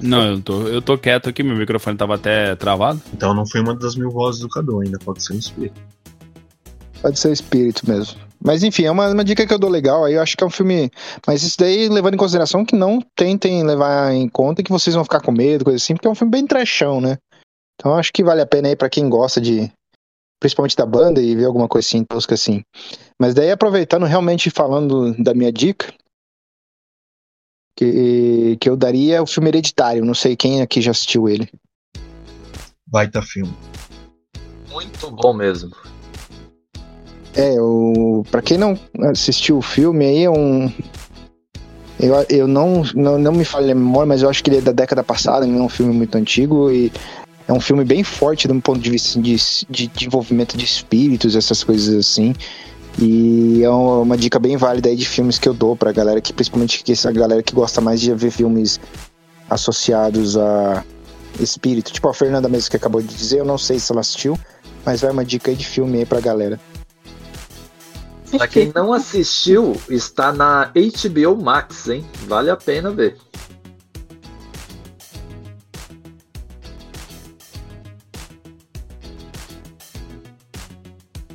Não, eu tô, eu tô quieto aqui, meu microfone tava até travado. Então não foi uma das mil vozes do Cadu, ainda pode ser um espírito. Pode ser espírito mesmo. Mas enfim, é uma, uma dica que eu dou legal. Aí eu acho que é um filme. Mas isso daí levando em consideração que não tentem levar em conta que vocês vão ficar com medo, coisa assim, porque é um filme bem trechão, né? Então acho que vale a pena aí para quem gosta de, principalmente da banda, e ver alguma coisa assim, tosca assim. Mas daí, aproveitando, realmente falando da minha dica, que, que eu daria o filme Hereditário. Não sei quem aqui já assistiu ele. Baita filme. Muito bom mesmo. É, o, pra quem não assistiu o filme, aí é um. Eu, eu não, não, não me falei a memória, mas eu acho que ele é da década passada, não é um filme muito antigo. E é um filme bem forte um ponto de vista de, de, de envolvimento de espíritos, essas coisas assim. E é uma dica bem válida aí de filmes que eu dou pra galera que, principalmente essa galera que gosta mais de ver filmes associados a espírito. Tipo a Fernanda mesmo que acabou de dizer, eu não sei se ela assistiu, mas vai uma dica aí de filme aí pra galera. Pra quem não assistiu, está na HBO Max, hein? Vale a pena ver.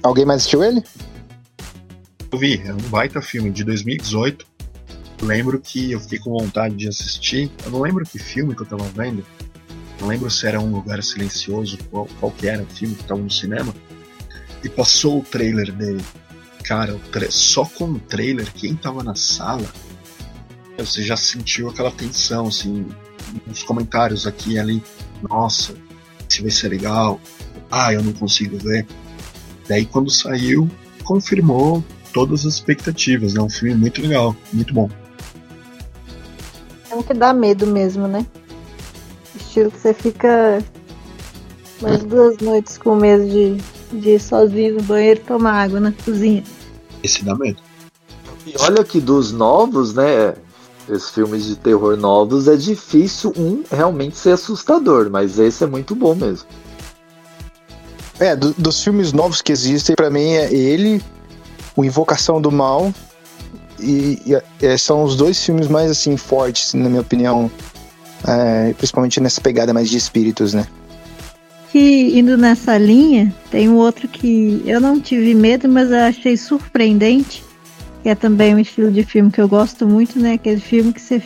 Alguém mais assistiu ele? Eu vi, é um baita filme de 2018. Lembro que eu fiquei com vontade de assistir. Eu não lembro que filme que eu tava vendo. Não lembro se era Um Lugar Silencioso, qual, qual que era o filme que tava no cinema. E passou o trailer dele. Cara, só com o trailer, quem tava na sala, você já sentiu aquela tensão, assim, nos comentários aqui e ali. Nossa, se vai ser legal. Ah, eu não consigo ver. Daí quando saiu, confirmou todas as expectativas. É um filme muito legal, muito bom. É um que dá medo mesmo, né? Estilo que você fica mais duas noites com medo de, de ir sozinho no banheiro tomar água na cozinha. Esse dá medo. E olha que dos novos, né? Esses filmes de terror novos é difícil um realmente ser assustador, mas esse é muito bom mesmo. É, do- dos filmes novos que existem, pra mim é ele, o Invocação do Mal, e, e, é, são os dois filmes mais assim fortes, na minha opinião, é, principalmente nessa pegada mais de espíritos, né? Que indo nessa linha, tem um outro que eu não tive medo, mas eu achei surpreendente. Que é também um estilo de filme que eu gosto muito, né? Aquele filme que você.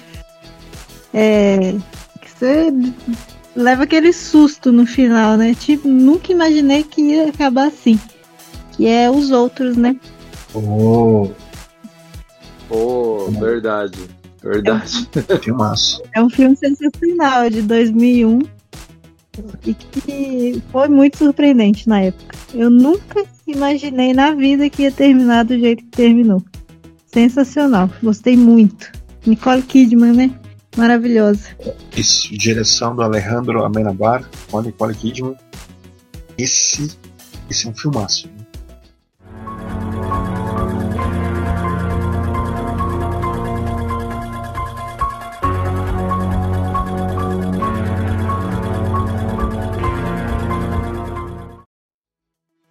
É, que você leva aquele susto no final, né? Tipo, nunca imaginei que ia acabar assim. Que é os outros, né? Oh, Pô, verdade. Verdade. <laughs> filmaço. É um filme sensacional, é de 2001. E que foi muito surpreendente na época. Eu nunca imaginei na vida que ia terminar do jeito que terminou. Sensacional, gostei muito. Nicole Kidman, né? Maravilhosa. Isso, direção do Alejandro Amenabar, com a Nicole Kidman. Esse, esse é um filmaço.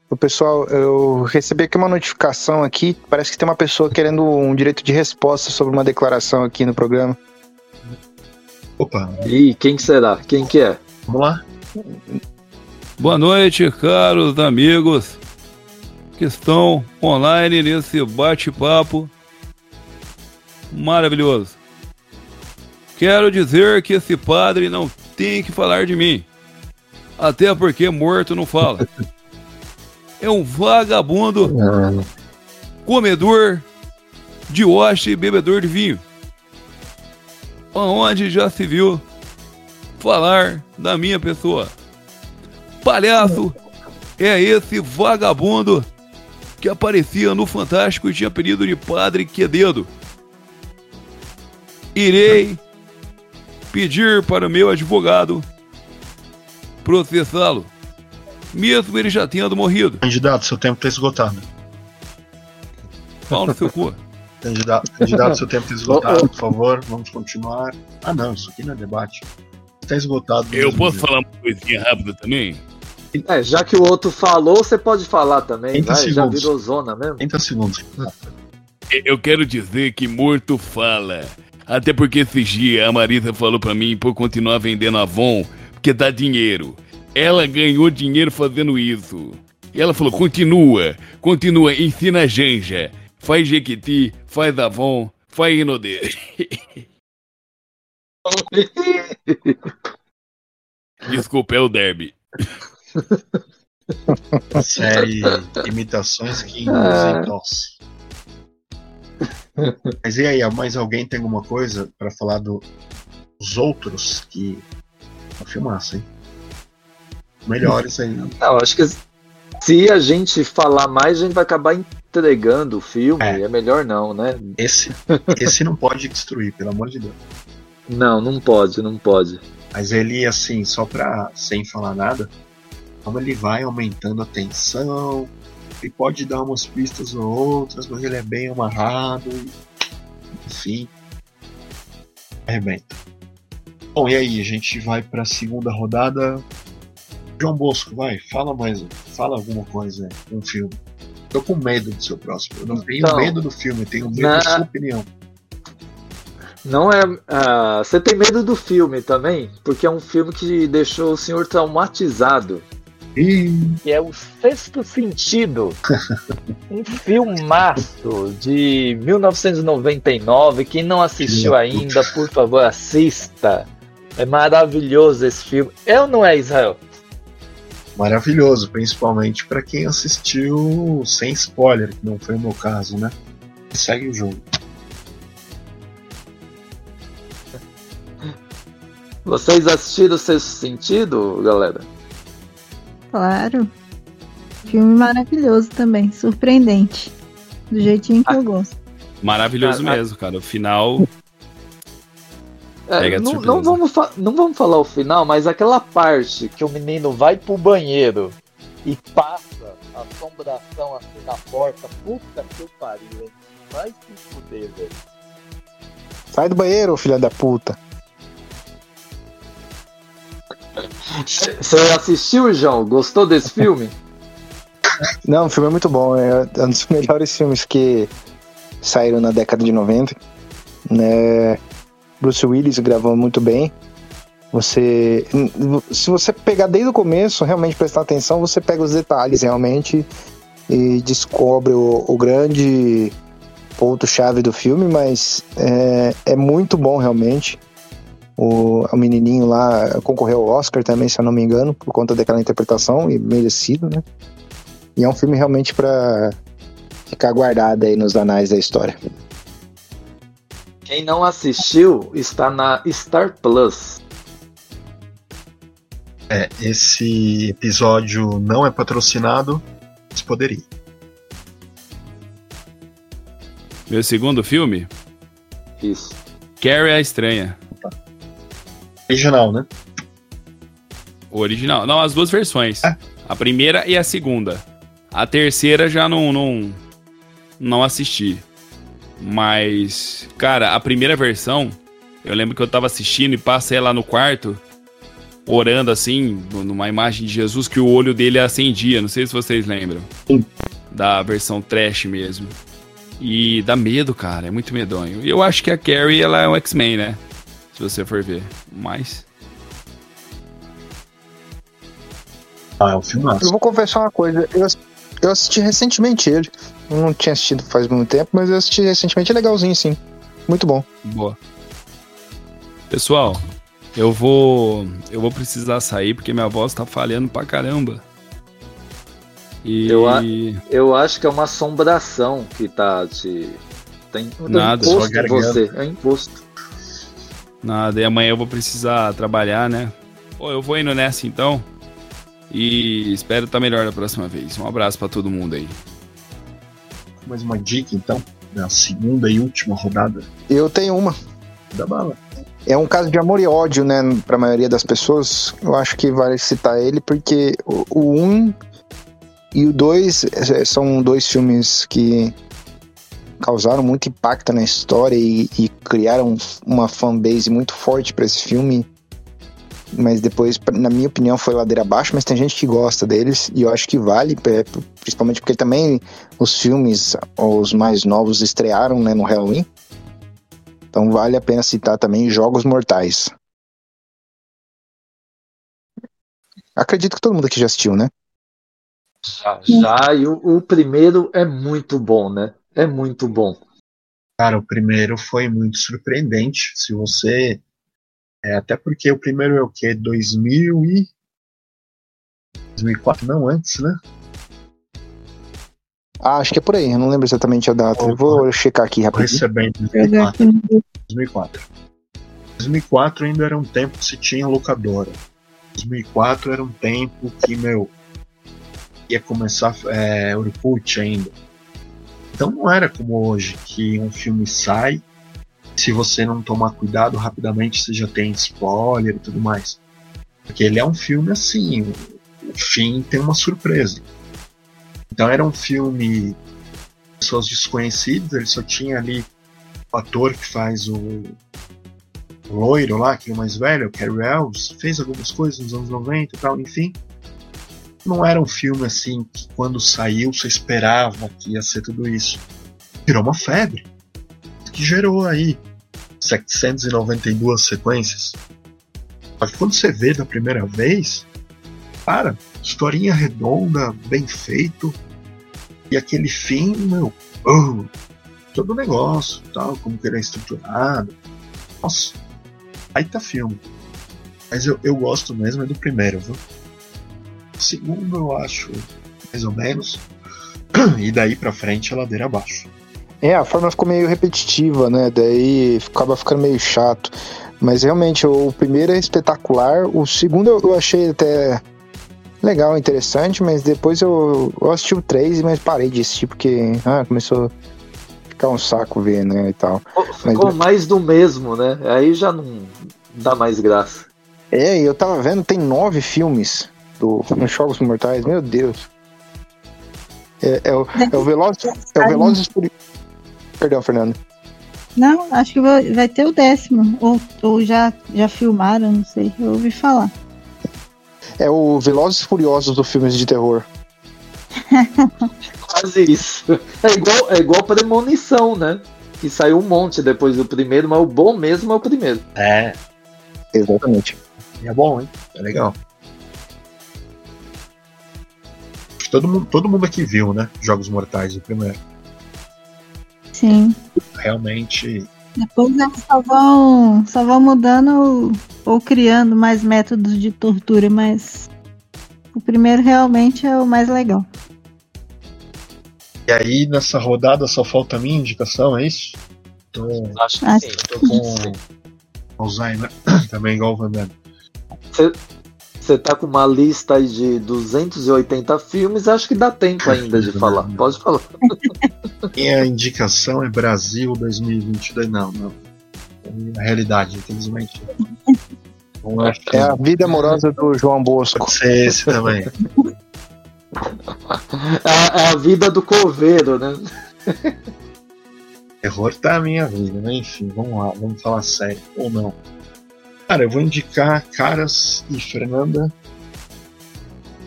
O pessoal, eu recebi aqui uma notificação aqui, parece que tem uma pessoa querendo um direito de resposta sobre uma declaração aqui no programa. Opa, E quem que será? Quem que é? vamos lá? Boa noite, caros amigos que estão online nesse bate-papo maravilhoso. Quero dizer que esse padre não tem que falar de mim, até porque morto não fala. É um vagabundo, comedor de hoste e bebedor de vinho. Onde já se viu falar da minha pessoa? Palhaço é esse vagabundo que aparecia no Fantástico e tinha apelido de Padre Quededo. Irei pedir para o meu advogado processá-lo, mesmo ele já tendo morrido. Candidato, seu tempo está esgotado. Pau no seu cu. Candidato, <laughs> candidato, seu tempo está esgotado, por favor, vamos continuar. Ah, não, isso aqui não é debate. Está esgotado. Eu posso falar uma coisinha rápida também? É, já que o outro falou, você pode falar também. 30 Vai, já virou zona mesmo. 30 segundos. Eu quero dizer que morto fala. Até porque esse dia a Marisa falou pra mim por continuar vendendo Avon, porque dá dinheiro. Ela ganhou dinheiro fazendo isso. E ela falou: continua, continua, ensina a Janja. Faz Jequiti, faz Avon, faz Inodê. <laughs> Desculpa, é o Derby. Série Imitações que Ah. induzem tosse. Mas e aí, mais alguém tem alguma coisa para falar do- dos outros que. Uma filmaça, hein? Melhores ainda. Não, acho que se a gente falar mais, a gente vai acabar entregando o filme. É. É, melhor não, né? Esse, esse não pode destruir, pelo amor de Deus. Não, não pode, não pode. Mas ele, assim, só pra. sem falar nada, como ele vai aumentando a tensão, ele pode dar umas pistas ou outras, mas ele é bem amarrado. Enfim. Arrebenta. Bom, e aí, a gente vai pra segunda rodada. João Bosco, vai, fala mais. Fala alguma coisa, um filme. Tô com medo do seu próximo. Eu não tenho Então, medo do filme, eu tenho medo na- da sua opinião. Não é. ah, você tem medo do filme também? Porque é um filme que deixou o senhor traumatizado. Ih, que é o Sexto Sentido. <laughs> um filmaço de 1999. Quem não assistiu ainda, por favor, assista. É maravilhoso esse filme. É ou não é, Israel? Maravilhoso, principalmente para quem assistiu sem spoiler, que não foi o meu caso, né? Segue o jogo. Vocês assistiram o Sexto Sentido, galera? Claro. Filme maravilhoso também, surpreendente. Do jeitinho que eu gosto. Maravilhoso Ah, ah. mesmo, cara. O final. É, não, não vamos não vamos falar o final, mas aquela parte que o menino vai pro banheiro e passa a assombração assim na porta, puta que eu pariu, hein? Vai se fuder, velho. Sai do banheiro, filha da puta. Você assistiu, João? Gostou desse filme? <laughs> Não, o filme é muito bom. É um dos <laughs> melhores filmes que saíram na década de 90. Né? Bruce Willis gravou muito bem. Você, se você pegar desde o começo, realmente prestar atenção, você pega os detalhes realmente e descobre o, o grande ponto-chave do filme, mas é, é muito bom realmente. O, o menininho lá concorreu ao Oscar também, se eu não me engano, por conta daquela interpretação, e merecido, né? E é um filme realmente pra ficar guardado aí nos anais da história. Quem não assistiu está na Star Plus. É, esse episódio não é patrocinado, mas poderia. Meu segundo filme, Isso. Carrie a Estranha. Original, né? O original. Não, as duas versões. Ah. A primeira e a segunda. A terceira já não, não, não assisti. Mas, cara, a primeira versão, eu lembro que eu tava assistindo e passei lá no quarto, orando assim, numa imagem de Jesus, que o olho dele acendia. Não sei se vocês lembram. Sim. Da versão trash mesmo. E dá medo, cara. É muito medonho. E eu acho que a Carrie, ela é um X-Men, né? Se você for ver. Mas. Ah, é um filmaço. Eu vou confessar uma coisa, eu, eu assisti recentemente ele. Não tinha assistido faz muito tempo, mas eu assisti recentemente, é legalzinho sim. Muito bom. Boa. Pessoal, eu vou. Eu vou precisar sair porque minha voz tá falhando pra caramba. E. Eu a- Eu acho que é uma assombração que tá te. Tem Nada, imposto garganta. você. É imposto. Nada, e amanhã eu vou precisar trabalhar, né? Pô, eu vou indo nessa então. E espero estar melhor da próxima vez. Um abraço pra todo mundo aí. Mais uma dica, então, da segunda e última rodada Eu tenho uma. da bala. É um caso de amor e ódio, né, pra maioria das pessoas. Eu acho que vale citar ele porque o, o um e o dois é, são dois filmes que causaram muito impacto na história e, e criaram uma fanbase muito forte pra esse filme. Mas depois, na minha opinião, foi ladeira abaixo, mas tem gente que gosta deles e eu acho que vale, é, principalmente porque também os filmes, os mais novos, estrearam né, no Halloween. Então vale a pena citar também Jogos Mortais. Acredito que todo mundo aqui já assistiu, né? Já, já. E o, o primeiro é muito bom, né? É muito bom. Cara, o primeiro foi muito surpreendente. Se você. É, até porque o primeiro é o quê? 2000 e. 2004, não antes, né? Ah, acho que é por aí, eu não lembro exatamente a data. Eu vou checar aqui rapidinho. recebendo em Jogar 2004. aqui no 2004. 2004 ainda era um tempo que se tinha locadora. 2004 era um tempo que, meu, ia começar é, Orkut ainda. Então não era como hoje, que um filme sai, se você não tomar cuidado rapidamente você já tem spoiler e tudo mais. Porque ele é um filme assim, o, fim tem uma surpresa. Então era um filme pessoas desconhecidas, ele só tinha ali o ator que faz o, loiro lá, que é o mais velho, o Cary Elves, fez algumas coisas nos anos 90 e tal, enfim. Não era um filme assim que quando saiu você esperava que ia ser tudo isso. Virou uma febre. Que gerou aí 792 sequências. Só que quando você vê da primeira vez, cara, historinha redonda, bem feito. E aquele fim, meu, oh, todo o negócio, tal, como que ele é estruturado. Nossa, aí tá filme. Mas eu, eu gosto mesmo é do primeiro, viu? Segundo eu acho mais ou menos. <clears throat> E daí pra frente a ladeira abaixo. É, a forma ficou meio repetitiva, né? Daí acaba ficando meio chato. Mas realmente, o primeiro é espetacular. O segundo eu achei até legal, interessante, mas depois eu, eu assisti o 3, mas parei de assistir porque ah, começou a ficar um saco ver, né, e tal. Ficou mas, mais do mesmo, né? Aí já não dá mais graça. É, eu tava vendo, tem nove filmes do nos Jogos Mortais, meu Deus. É, é, o, é o Velozes, é o Velozes Perdão, Fernando. Não, acho que vai, vai ter o décimo. Ou, ou já, já filmaram, não sei. Eu ouvi falar. É o Velozes e Furiosos do filmes de terror. <laughs> Quase isso. É igual, é igual Premonição, né? Que saiu um monte depois do primeiro, mas o bom mesmo é o primeiro. É. Exatamente. É bom, hein? É legal. Todo mundo, todo mundo aqui viu, né? Jogos Mortais, o primeiro. Sim. Realmente. Depois eles só vão, só vão mudando ou criando mais métodos de tortura, mas o primeiro realmente é o mais legal. E aí, nessa rodada, só falta a minha indicação, é isso? Tô, Acho que sim. Tô com Alzheimer <coughs> também, igual o Van Damme. Você tá com uma lista aí de 280 filmes, acho que dá tempo ainda de falar. Pode falar. <laughs> Minha indicação é Brasil 2022. Não, não. É a realidade, infelizmente. É, é a vida amorosa do João Bosco. Pode ser esse também. É, é a vida do coveiro, né? Terror tá a minha vida, né? Enfim, vamos lá, vamos falar sério. Ou não. Cara, eu vou indicar Caras e Fernanda.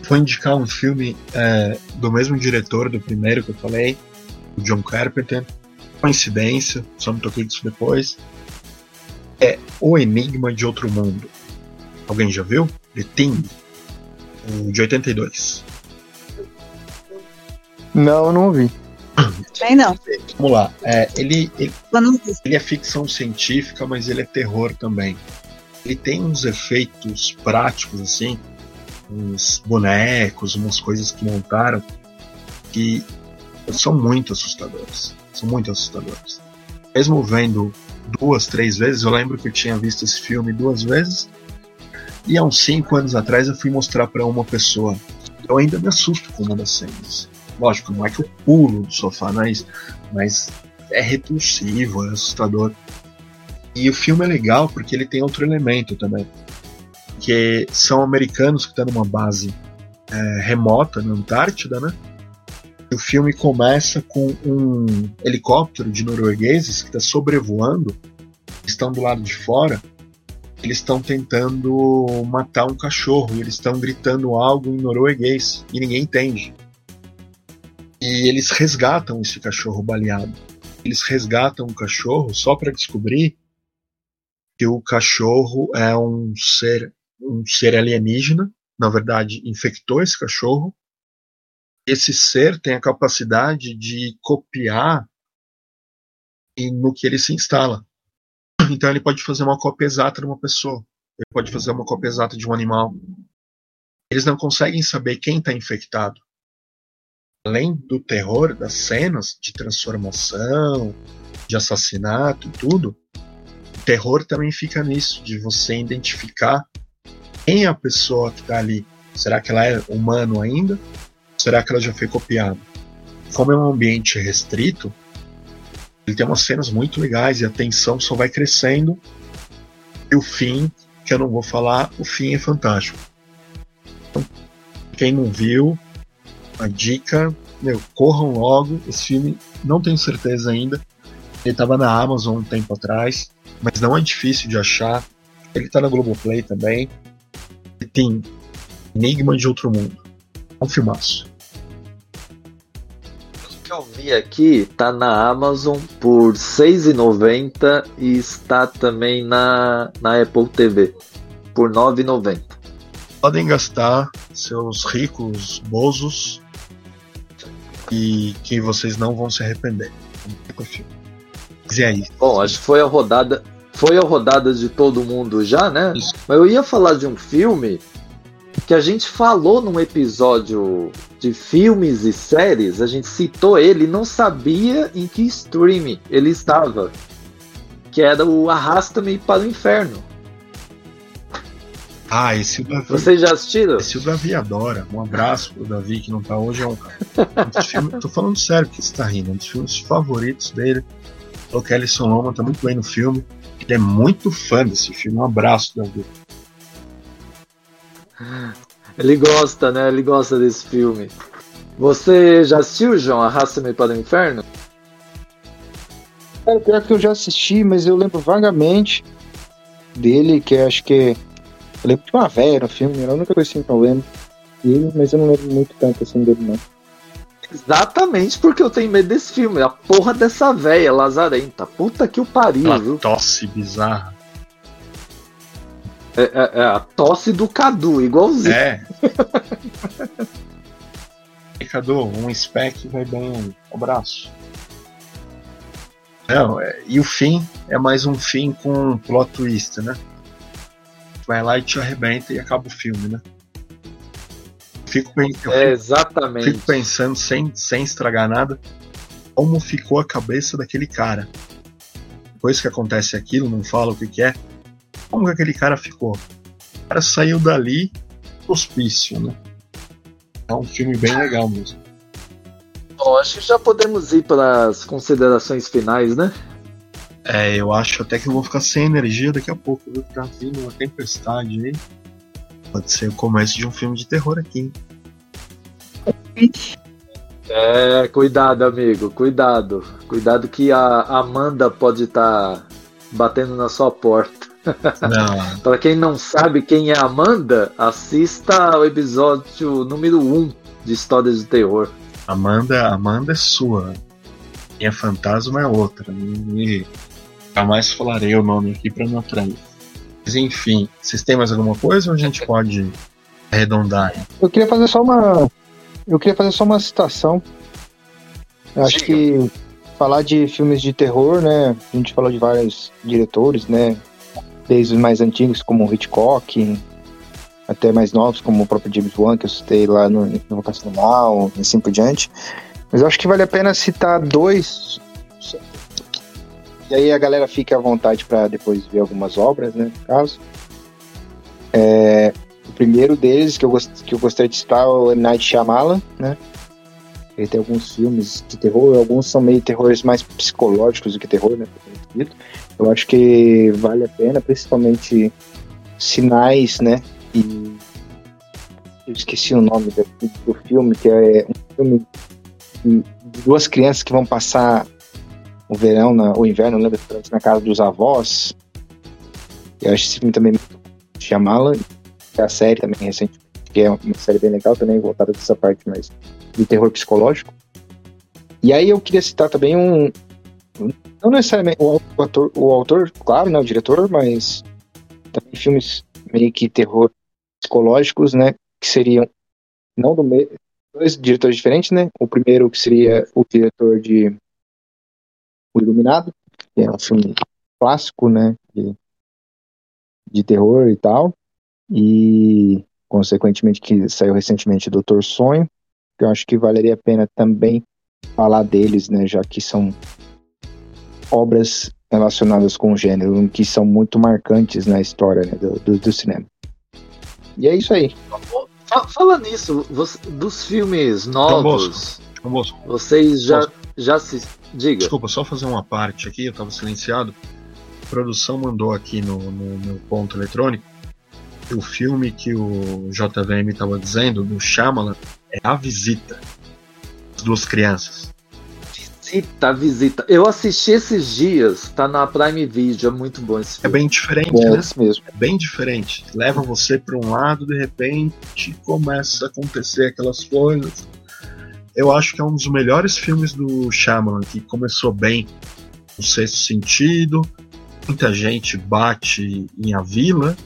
Vou indicar um filme é, do mesmo diretor do primeiro que eu falei, o John Carpenter. Coincidência, só me toquei disso depois. É O Enigma de Outro Mundo. Alguém já viu? The Thing, o de 82. Não, eu não vi. Bem, não. Vamos lá. É, ele, ele, ele é ficção científica, mas ele é terror também ele tem uns efeitos práticos, assim, uns bonecos, umas coisas que montaram que são muito assustadores. São muito assustadores. Mesmo vendo duas, três vezes, eu lembro que eu tinha visto esse filme duas vezes, e há uns cinco anos atrás eu fui mostrar para uma pessoa. Eu ainda me assusto com uma das cenas. Lógico, não é que eu pulo do sofá, mas, mas é repulsivo, é assustador. E o filme é legal porque ele tem outro elemento também. Que são americanos que estão numa base é, remota na Antártida, né? O filme começa com um helicóptero de noruegueses que está sobrevoando, estão do lado de fora, eles estão tentando matar um cachorro, eles estão gritando algo em norueguês e ninguém entende. E eles resgatam esse cachorro baleado. Eles resgatam o cachorro só para descobrir que o cachorro é um ser um ser alienígena, na verdade, infectou esse cachorro. Esse ser tem a capacidade de copiar no que ele se instala. Então ele pode fazer uma cópia exata de uma pessoa, ele pode fazer uma cópia exata de um animal. Eles não conseguem saber quem está infectado. Além do terror das cenas de transformação, de assassinato e tudo, terror também fica nisso, de você identificar quem é a pessoa que está ali. Será que ela é humano ainda? Será que ela já foi copiada? Como é um ambiente restrito, ele tem umas cenas muito legais e a tensão só vai crescendo. E o fim, que eu não vou falar, o fim é fantástico. Então, quem não viu, a dica, meu, corram logo. Esse filme, não tenho certeza ainda. Ele estava na Amazon um tempo atrás mas não é difícil de achar. Ele tá na Globoplay também. E tem Enigma de Outro Mundo. É um filmaço. O que eu vi aqui tá na Amazon por R$ 6,90 e está também na, na Apple TV por R$ 9,90. podem gastar seus ricos bozos e que vocês não vão se arrepender. Mas e aí? Bom, acho que foi a rodada. Foi a rodada de todo mundo já, né? Isso. Mas eu ia falar de um filme que a gente falou num episódio de filmes e séries, a gente citou ele e não sabia em que stream ele estava. Que era o Arrasta-me para o Inferno. Ah, esse o Davi, Vocês já assistiram? esse o Davi adora. Um abraço pro Davi que não tá hoje. É um, um filmes, tô falando sério que você tá rindo. Um dos filmes favoritos dele. O Kellyson Loma tá muito bem no filme. Ele é muito fã desse filme. Um abraço, Davi. Ele gosta, né? Ele gosta desse filme. Você já assistiu, João, Arrasta-me para o Inferno? Cara, pior que eu já assisti, mas eu lembro vagamente dele, que acho que. Eu lembro de uma velha no filme, era a única coisa assim que eu lembro dele, mas eu não lembro muito tanto assim dele, não. Exatamente porque eu tenho medo desse filme. A porra dessa véia lazarenta. Puta que o pariu, Uma viu? tosse bizarra. É, é- é a tosse do Cadu, igualzinho. É. <laughs> Cadu, um spec vai bem. Um abraço. Não, é- e o fim é mais um fim com um plot twist, né? Vai lá e te arrebenta e acaba o filme, né? Fico, pen- eu É, exatamente. fico pensando, sem, sem estragar nada, como ficou a cabeça daquele cara. Depois que acontece aquilo, não fala o que, que é. Como que aquele cara ficou? O cara saiu dali hospício, né? É um filme bem legal mesmo. Bom, acho que já podemos ir para as considerações finais, né? É, eu acho até que eu vou ficar sem energia daqui a pouco, viu? Tá vindo uma tempestade aí. Pode ser o começo de um filme de terror aqui, hein? É, cuidado, amigo, cuidado. Cuidado que a Amanda pode estar batendo na sua porta. Não, <laughs> Para quem não sabe quem é a Amanda, assista ao episódio número 1 de Histórias de Terror. Amanda, Amanda é sua. Minha fantasma é outra. E jamais falarei o nome aqui pra não atrair. Mas enfim, vocês têm mais alguma coisa ou a gente pode arredondar? Eu queria fazer só uma. Eu queria fazer só uma citação. Eu acho Diga. que falar de filmes de terror, né? A gente falou de vários diretores, né? Desde os mais antigos, como o Hitchcock, até mais novos, como o próprio James Wan, que eu citei lá no Invocação do Mal, e assim por diante. Mas eu acho que vale a pena citar dois. E aí a galera fica à vontade para depois ver algumas obras, né? No caso. É, o primeiro deles que eu, gost, que eu gostaria de citar é o M. Night Shyamalan, né? Ele tem alguns filmes de terror, alguns são meio terrores mais psicológicos do que terror, né? Eu acho que vale a pena, principalmente Sinais, né? E eu esqueci o nome do, do filme, que é um filme de duas crianças que vão passar o verão, na, o inverno, lembra? Na casa dos avós. Eu acho esse filme também Shyamalan a série também recente, que é uma série bem legal também, voltada dessa parte mais de terror psicológico. E aí eu queria citar também um. Não necessariamente o autor, o autor claro, né, o diretor, mas também filmes meio que terror psicológicos, né, que seriam não do dois diretores diferentes, né? O primeiro que seria o diretor de O Iluminado, que é um filme clássico, né, de, de terror e tal e consequentemente que saiu recentemente Doutor Sonho, que eu acho que valeria a pena também falar deles, né, já que são obras relacionadas com o gênero, que são muito marcantes na história né, do, do, do, cinema. E é isso aí. Fala nisso, você, dos filmes novos, João Bosco, vocês já, Bosco. Já se... Diga. Desculpa, só fazer uma parte aqui, eu estava silenciado. A produção mandou aqui no, no meu ponto eletrônico o filme que o JVM estava dizendo, do Shyamalan, é A Visita. As duas crianças. Visita, visita. Eu assisti esses dias, tá na Prime Video, é muito bom esse É filme. bem diferente, Bom, né? esse mesmo. É bem diferente. Leva você para um lado, de repente começa a acontecer aquelas coisas. Eu acho que é um dos melhores filmes do Shyamalan, que começou bem no sexto sentido. Muita gente bate em A Vila,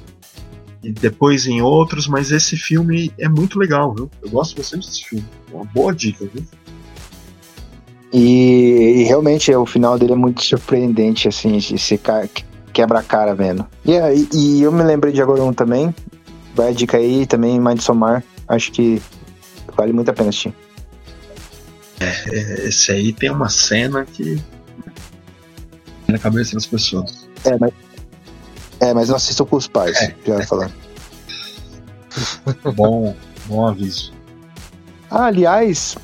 e depois em outros, mas esse filme é muito legal, viu? Eu gosto bastante desse filme. Uma boa dica, viu? E, e realmente o final dele é muito surpreendente, assim, esse ca- quebra a cara vendo. E, e eu me lembrei de agora um também. Vai a dica aí também, Midsommar. Acho que vale muito a pena assistir. É, Esse aí tem uma cena que. na cabeça das pessoas. É, mas, é, mas não assistam com os pais, É. já ia falar. Bom, bom aviso. Ah, aliás,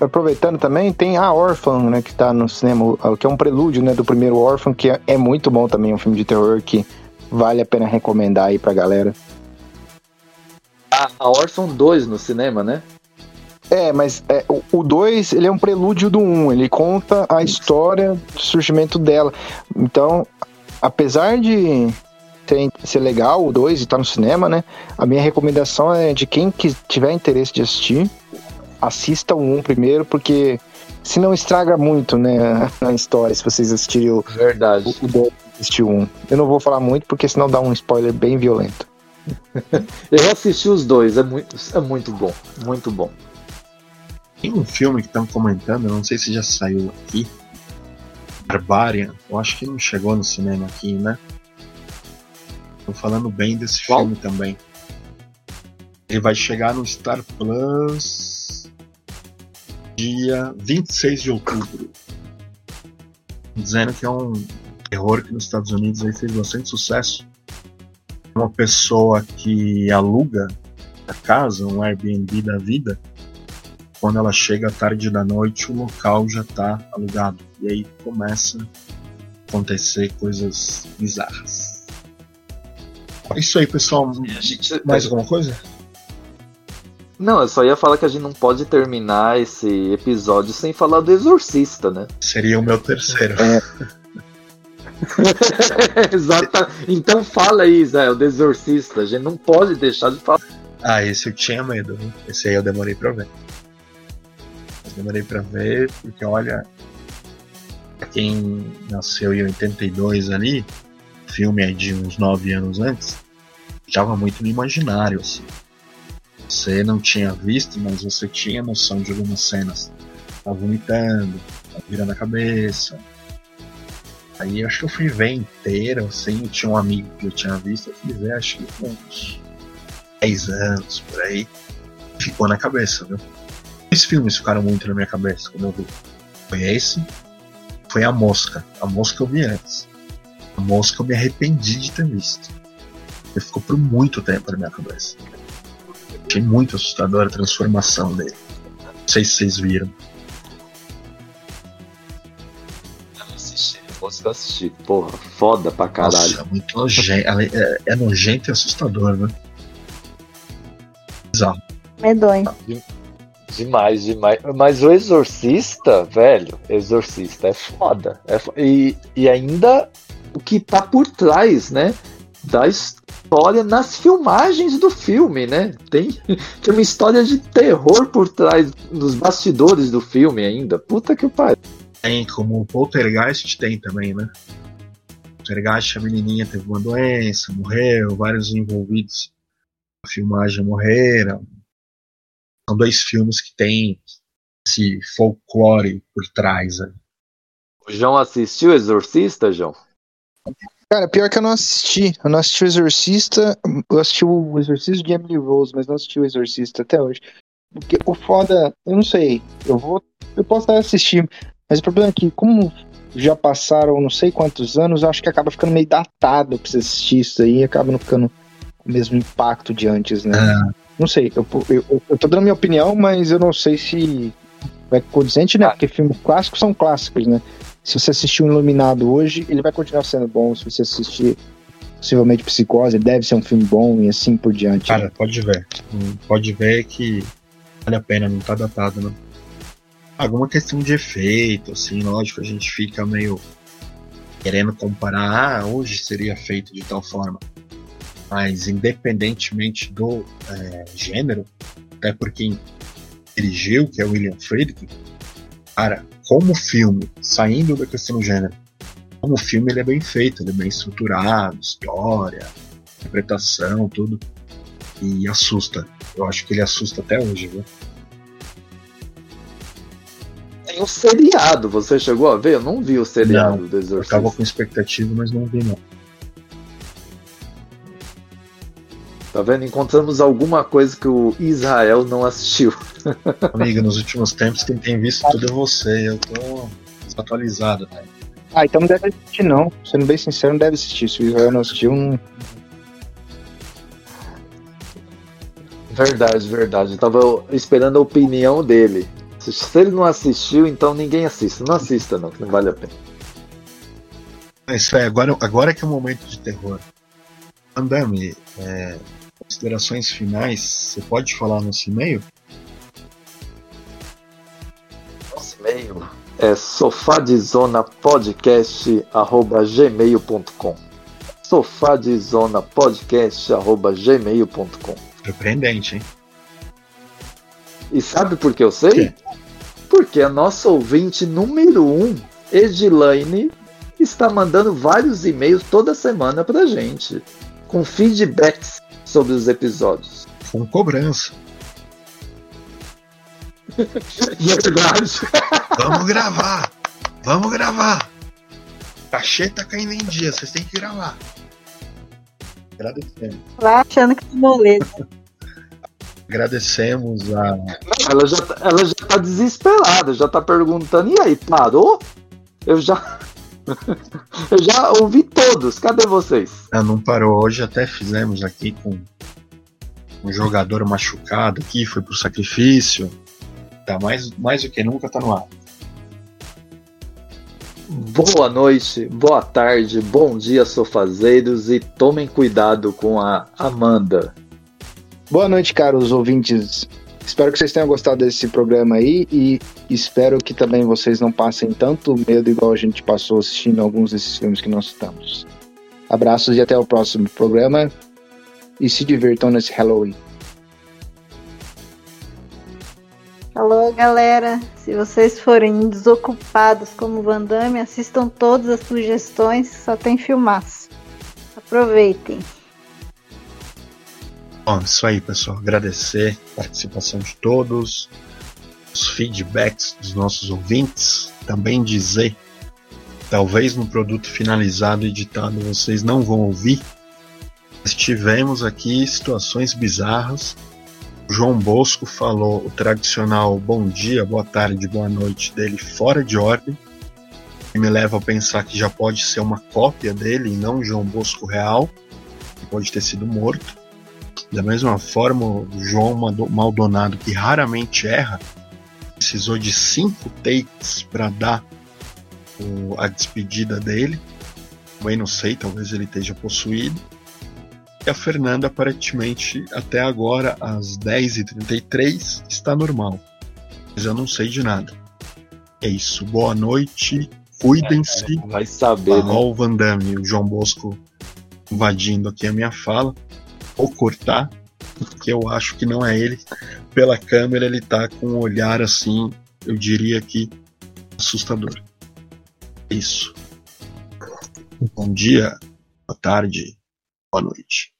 aproveitando também, tem a Orphan, né, que tá no cinema, que é um prelúdio, né, do primeiro Orphan, que é, é muito bom também, um filme de terror que vale a pena recomendar aí pra galera. A, a Orphan 2 no cinema, né? É, mas é, o 2, ele é um prelúdio do 1, um, ele conta a história do surgimento dela. Então, apesar de ser, ser legal o 2 e estar no cinema, né, a minha recomendação é de quem que tiver interesse de assistir, assista o 1 um primeiro, porque se não estraga muito, né, <laughs> a história, se vocês assistirem o, Verdade. o 2 assistir o 1. Um. Eu não vou falar muito, porque senão dá um spoiler bem violento. <laughs> Eu assisti os dois, é muito, é muito bom. Muito bom. Tem um filme que estão comentando, não sei se já saiu aqui. Barbarian. Eu acho que não chegou no cinema aqui, né? Tô falando bem desse Qual? filme também. Ele vai chegar no Star Plus dia 26 de outubro. Dizendo que é um terror que nos Estados Unidos aí fez bastante sucesso. Uma pessoa que aluga a casa, um Airbnb da vida, quando ela chega à tarde da noite, o local já está alugado. E aí começa a acontecer coisas bizarras. É isso aí, pessoal. Mais alguma coisa? Não, eu só ia falar que a gente não pode terminar esse episódio sem falar do Exorcista, né? Seria o meu terceiro. <laughs> Exato. Então fala aí, Zé, o do Exorcista. A gente não pode deixar de falar. Ah, esse eu tinha medo. viu? Esse aí eu demorei pra ver. Demorei pra ver, porque olha. Quem nasceu em 82 ali, filme é de uns 9 anos antes, estava muito no imaginário, assim. Você não tinha visto, mas você tinha noção de algumas cenas. Tá vomitando, tá virando a cabeça. Aí acho que eu fui ver inteiro, assim, tinha um amigo que eu tinha visto, eu fui ver, acho que uns 10 anos, por aí. Ficou na cabeça, viu? Dois filmes ficaram muito na minha cabeça quando eu vi. Foi esse, foi A Mosca. A Mosca eu vi antes. A Mosca eu me arrependi de ter visto. Ele ficou por muito tempo na minha cabeça. Achei muito assustadora a transformação dele. Não sei se vocês viram. Posso assistir. Porra, foda pra caralho. Nossa, muito nojento. Ela É, é nojento e assustador, né? Bizarro. Medonho. Demais, demais. Mas o Exorcista, velho, Exorcista é foda. É fo- e, e ainda o que tá por trás, né? Da história nas filmagens do filme, né? Tem, <laughs> tem uma história de terror por trás, nos bastidores do filme ainda. Puta que pariu. Tem como o Poltergeist tem também, né? Poltergeist, a menininha teve uma doença, morreu, vários envolvidos na filmagem morreram. São dois filmes que têm esse folclore por trás. Né? O João assistiu Exorcista, João? Cara, pior que eu não assisti. Eu não assisti o Exorcista. Eu assisti o Exorcista de Emily Rose, mas não assisti o Exorcista até hoje. Porque o foda, eu não sei. Eu vou. Eu posso até assistir. Mas o problema é que, como já passaram não sei quantos anos, eu acho que acaba ficando meio datado pra você assistir isso aí e acaba não ficando com o mesmo impacto de antes, né? Não sei, eu, eu, eu tô dando minha opinião, mas eu não sei se vai condizente, né? Porque filmes clássicos são clássicos, né? Se você assistir o Iluminado hoje, ele vai continuar sendo bom. Se você assistir possivelmente Psicose, ele deve ser um filme bom e assim por diante. Cara, pode ver. Pode ver que vale a pena, não tá datado, não. Alguma questão de efeito, assim, lógico, a gente fica meio querendo comparar, ah, hoje seria feito de tal forma. Mas independentemente do é, gênero, até por quem dirigiu, que é o William Friedkin, cara, como filme, saindo da questão do gênero, como filme ele é bem feito, ele é bem estruturado, história, interpretação, tudo. E assusta. Eu acho que ele assusta até hoje, viu? Tem um seriado, você chegou a ver? Eu não vi o seriado Não, do Eu Exorcista. tava com expectativa, mas não vi não. Tá vendo? Encontramos alguma coisa que o Israel não assistiu. <laughs> Amiga, nos últimos tempos quem tem visto tudo é você. Eu tô desatualizado, né? Ah, então não deve assistir, não. Sendo bem sincero, não deve assistir. Se o Israel não assistiu, não. Verdade, verdade. Eu tava esperando a opinião dele. Se, ele não assistiu, então ninguém assista. Não assista, não, que não vale a pena. É Isso aí, agora, agora que é o momento de terror. Andame, é, considerações finais, você pode falar nesse e-mail? Nosso e-mail é sofadzonapodcast.gmail.com sofadzonapodcast.gmail.com Surpreendente, hein? E sabe por que eu sei? Porque a nossa ouvinte número um, Edilaine, está mandando vários e-mails toda semana pra gente, com feedbacks sobre os episódios. Com cobrança. <laughs> Verdade. Vamos gravar! Vamos gravar! Cachê tá caindo em dia, vocês têm que gravar. Agradecemos. Lá achando que é moleza. Agradecemos a. Ela já, tá- ela já tá desesperada, já tá perguntando, e aí, parou? Eu já. Eu já ouvi todos, cadê vocês? Ah, não parou. Hoje até fizemos aqui com um jogador machucado aqui, foi pro sacrifício. Tá mais, mais do que nunca tá no ar. Boa noite, boa tarde, bom dia, sofazeiros, e tomem cuidado com a Amanda. Boa noite, caros ouvintes. Espero que vocês tenham gostado desse programa aí e espero que também vocês não passem tanto medo igual a gente passou assistindo alguns desses filmes que nós citamos. Abraços e até o próximo programa e se divirtam nesse Halloween. Alô, galera. Se vocês forem desocupados como Van Damme, assistam todas as sugestões, só tem filmaço. Aproveitem. Bom, isso aí, pessoal. Agradecer a participação de todos, os feedbacks dos nossos ouvintes. Também dizer, talvez no produto finalizado editado vocês não vão ouvir, mas tivemos aqui situações bizarras. O João Bosco falou o tradicional bom dia, boa tarde, boa noite dele fora de ordem. Me leva a pensar que já pode ser uma cópia dele e não João Bosco real, que pode ter sido morto. Da mesma forma, o João Maldonado, que raramente erra, precisou de cinco takes para dar o- a despedida dele. Também não sei, talvez ele esteja possuído. E a Fernanda, aparentemente, até agora, às 10h33, está normal. Mas eu não sei de nada. É isso. Boa noite. Cuidem-se. Vai saber, né? O Van Damme, o João Bosco invadindo aqui a minha fala. Vou cortar, porque eu acho que não é ele. Pela câmera, ele tá com um olhar assim, eu diria que assustador. É Isso. Bom dia, boa tarde, boa noite.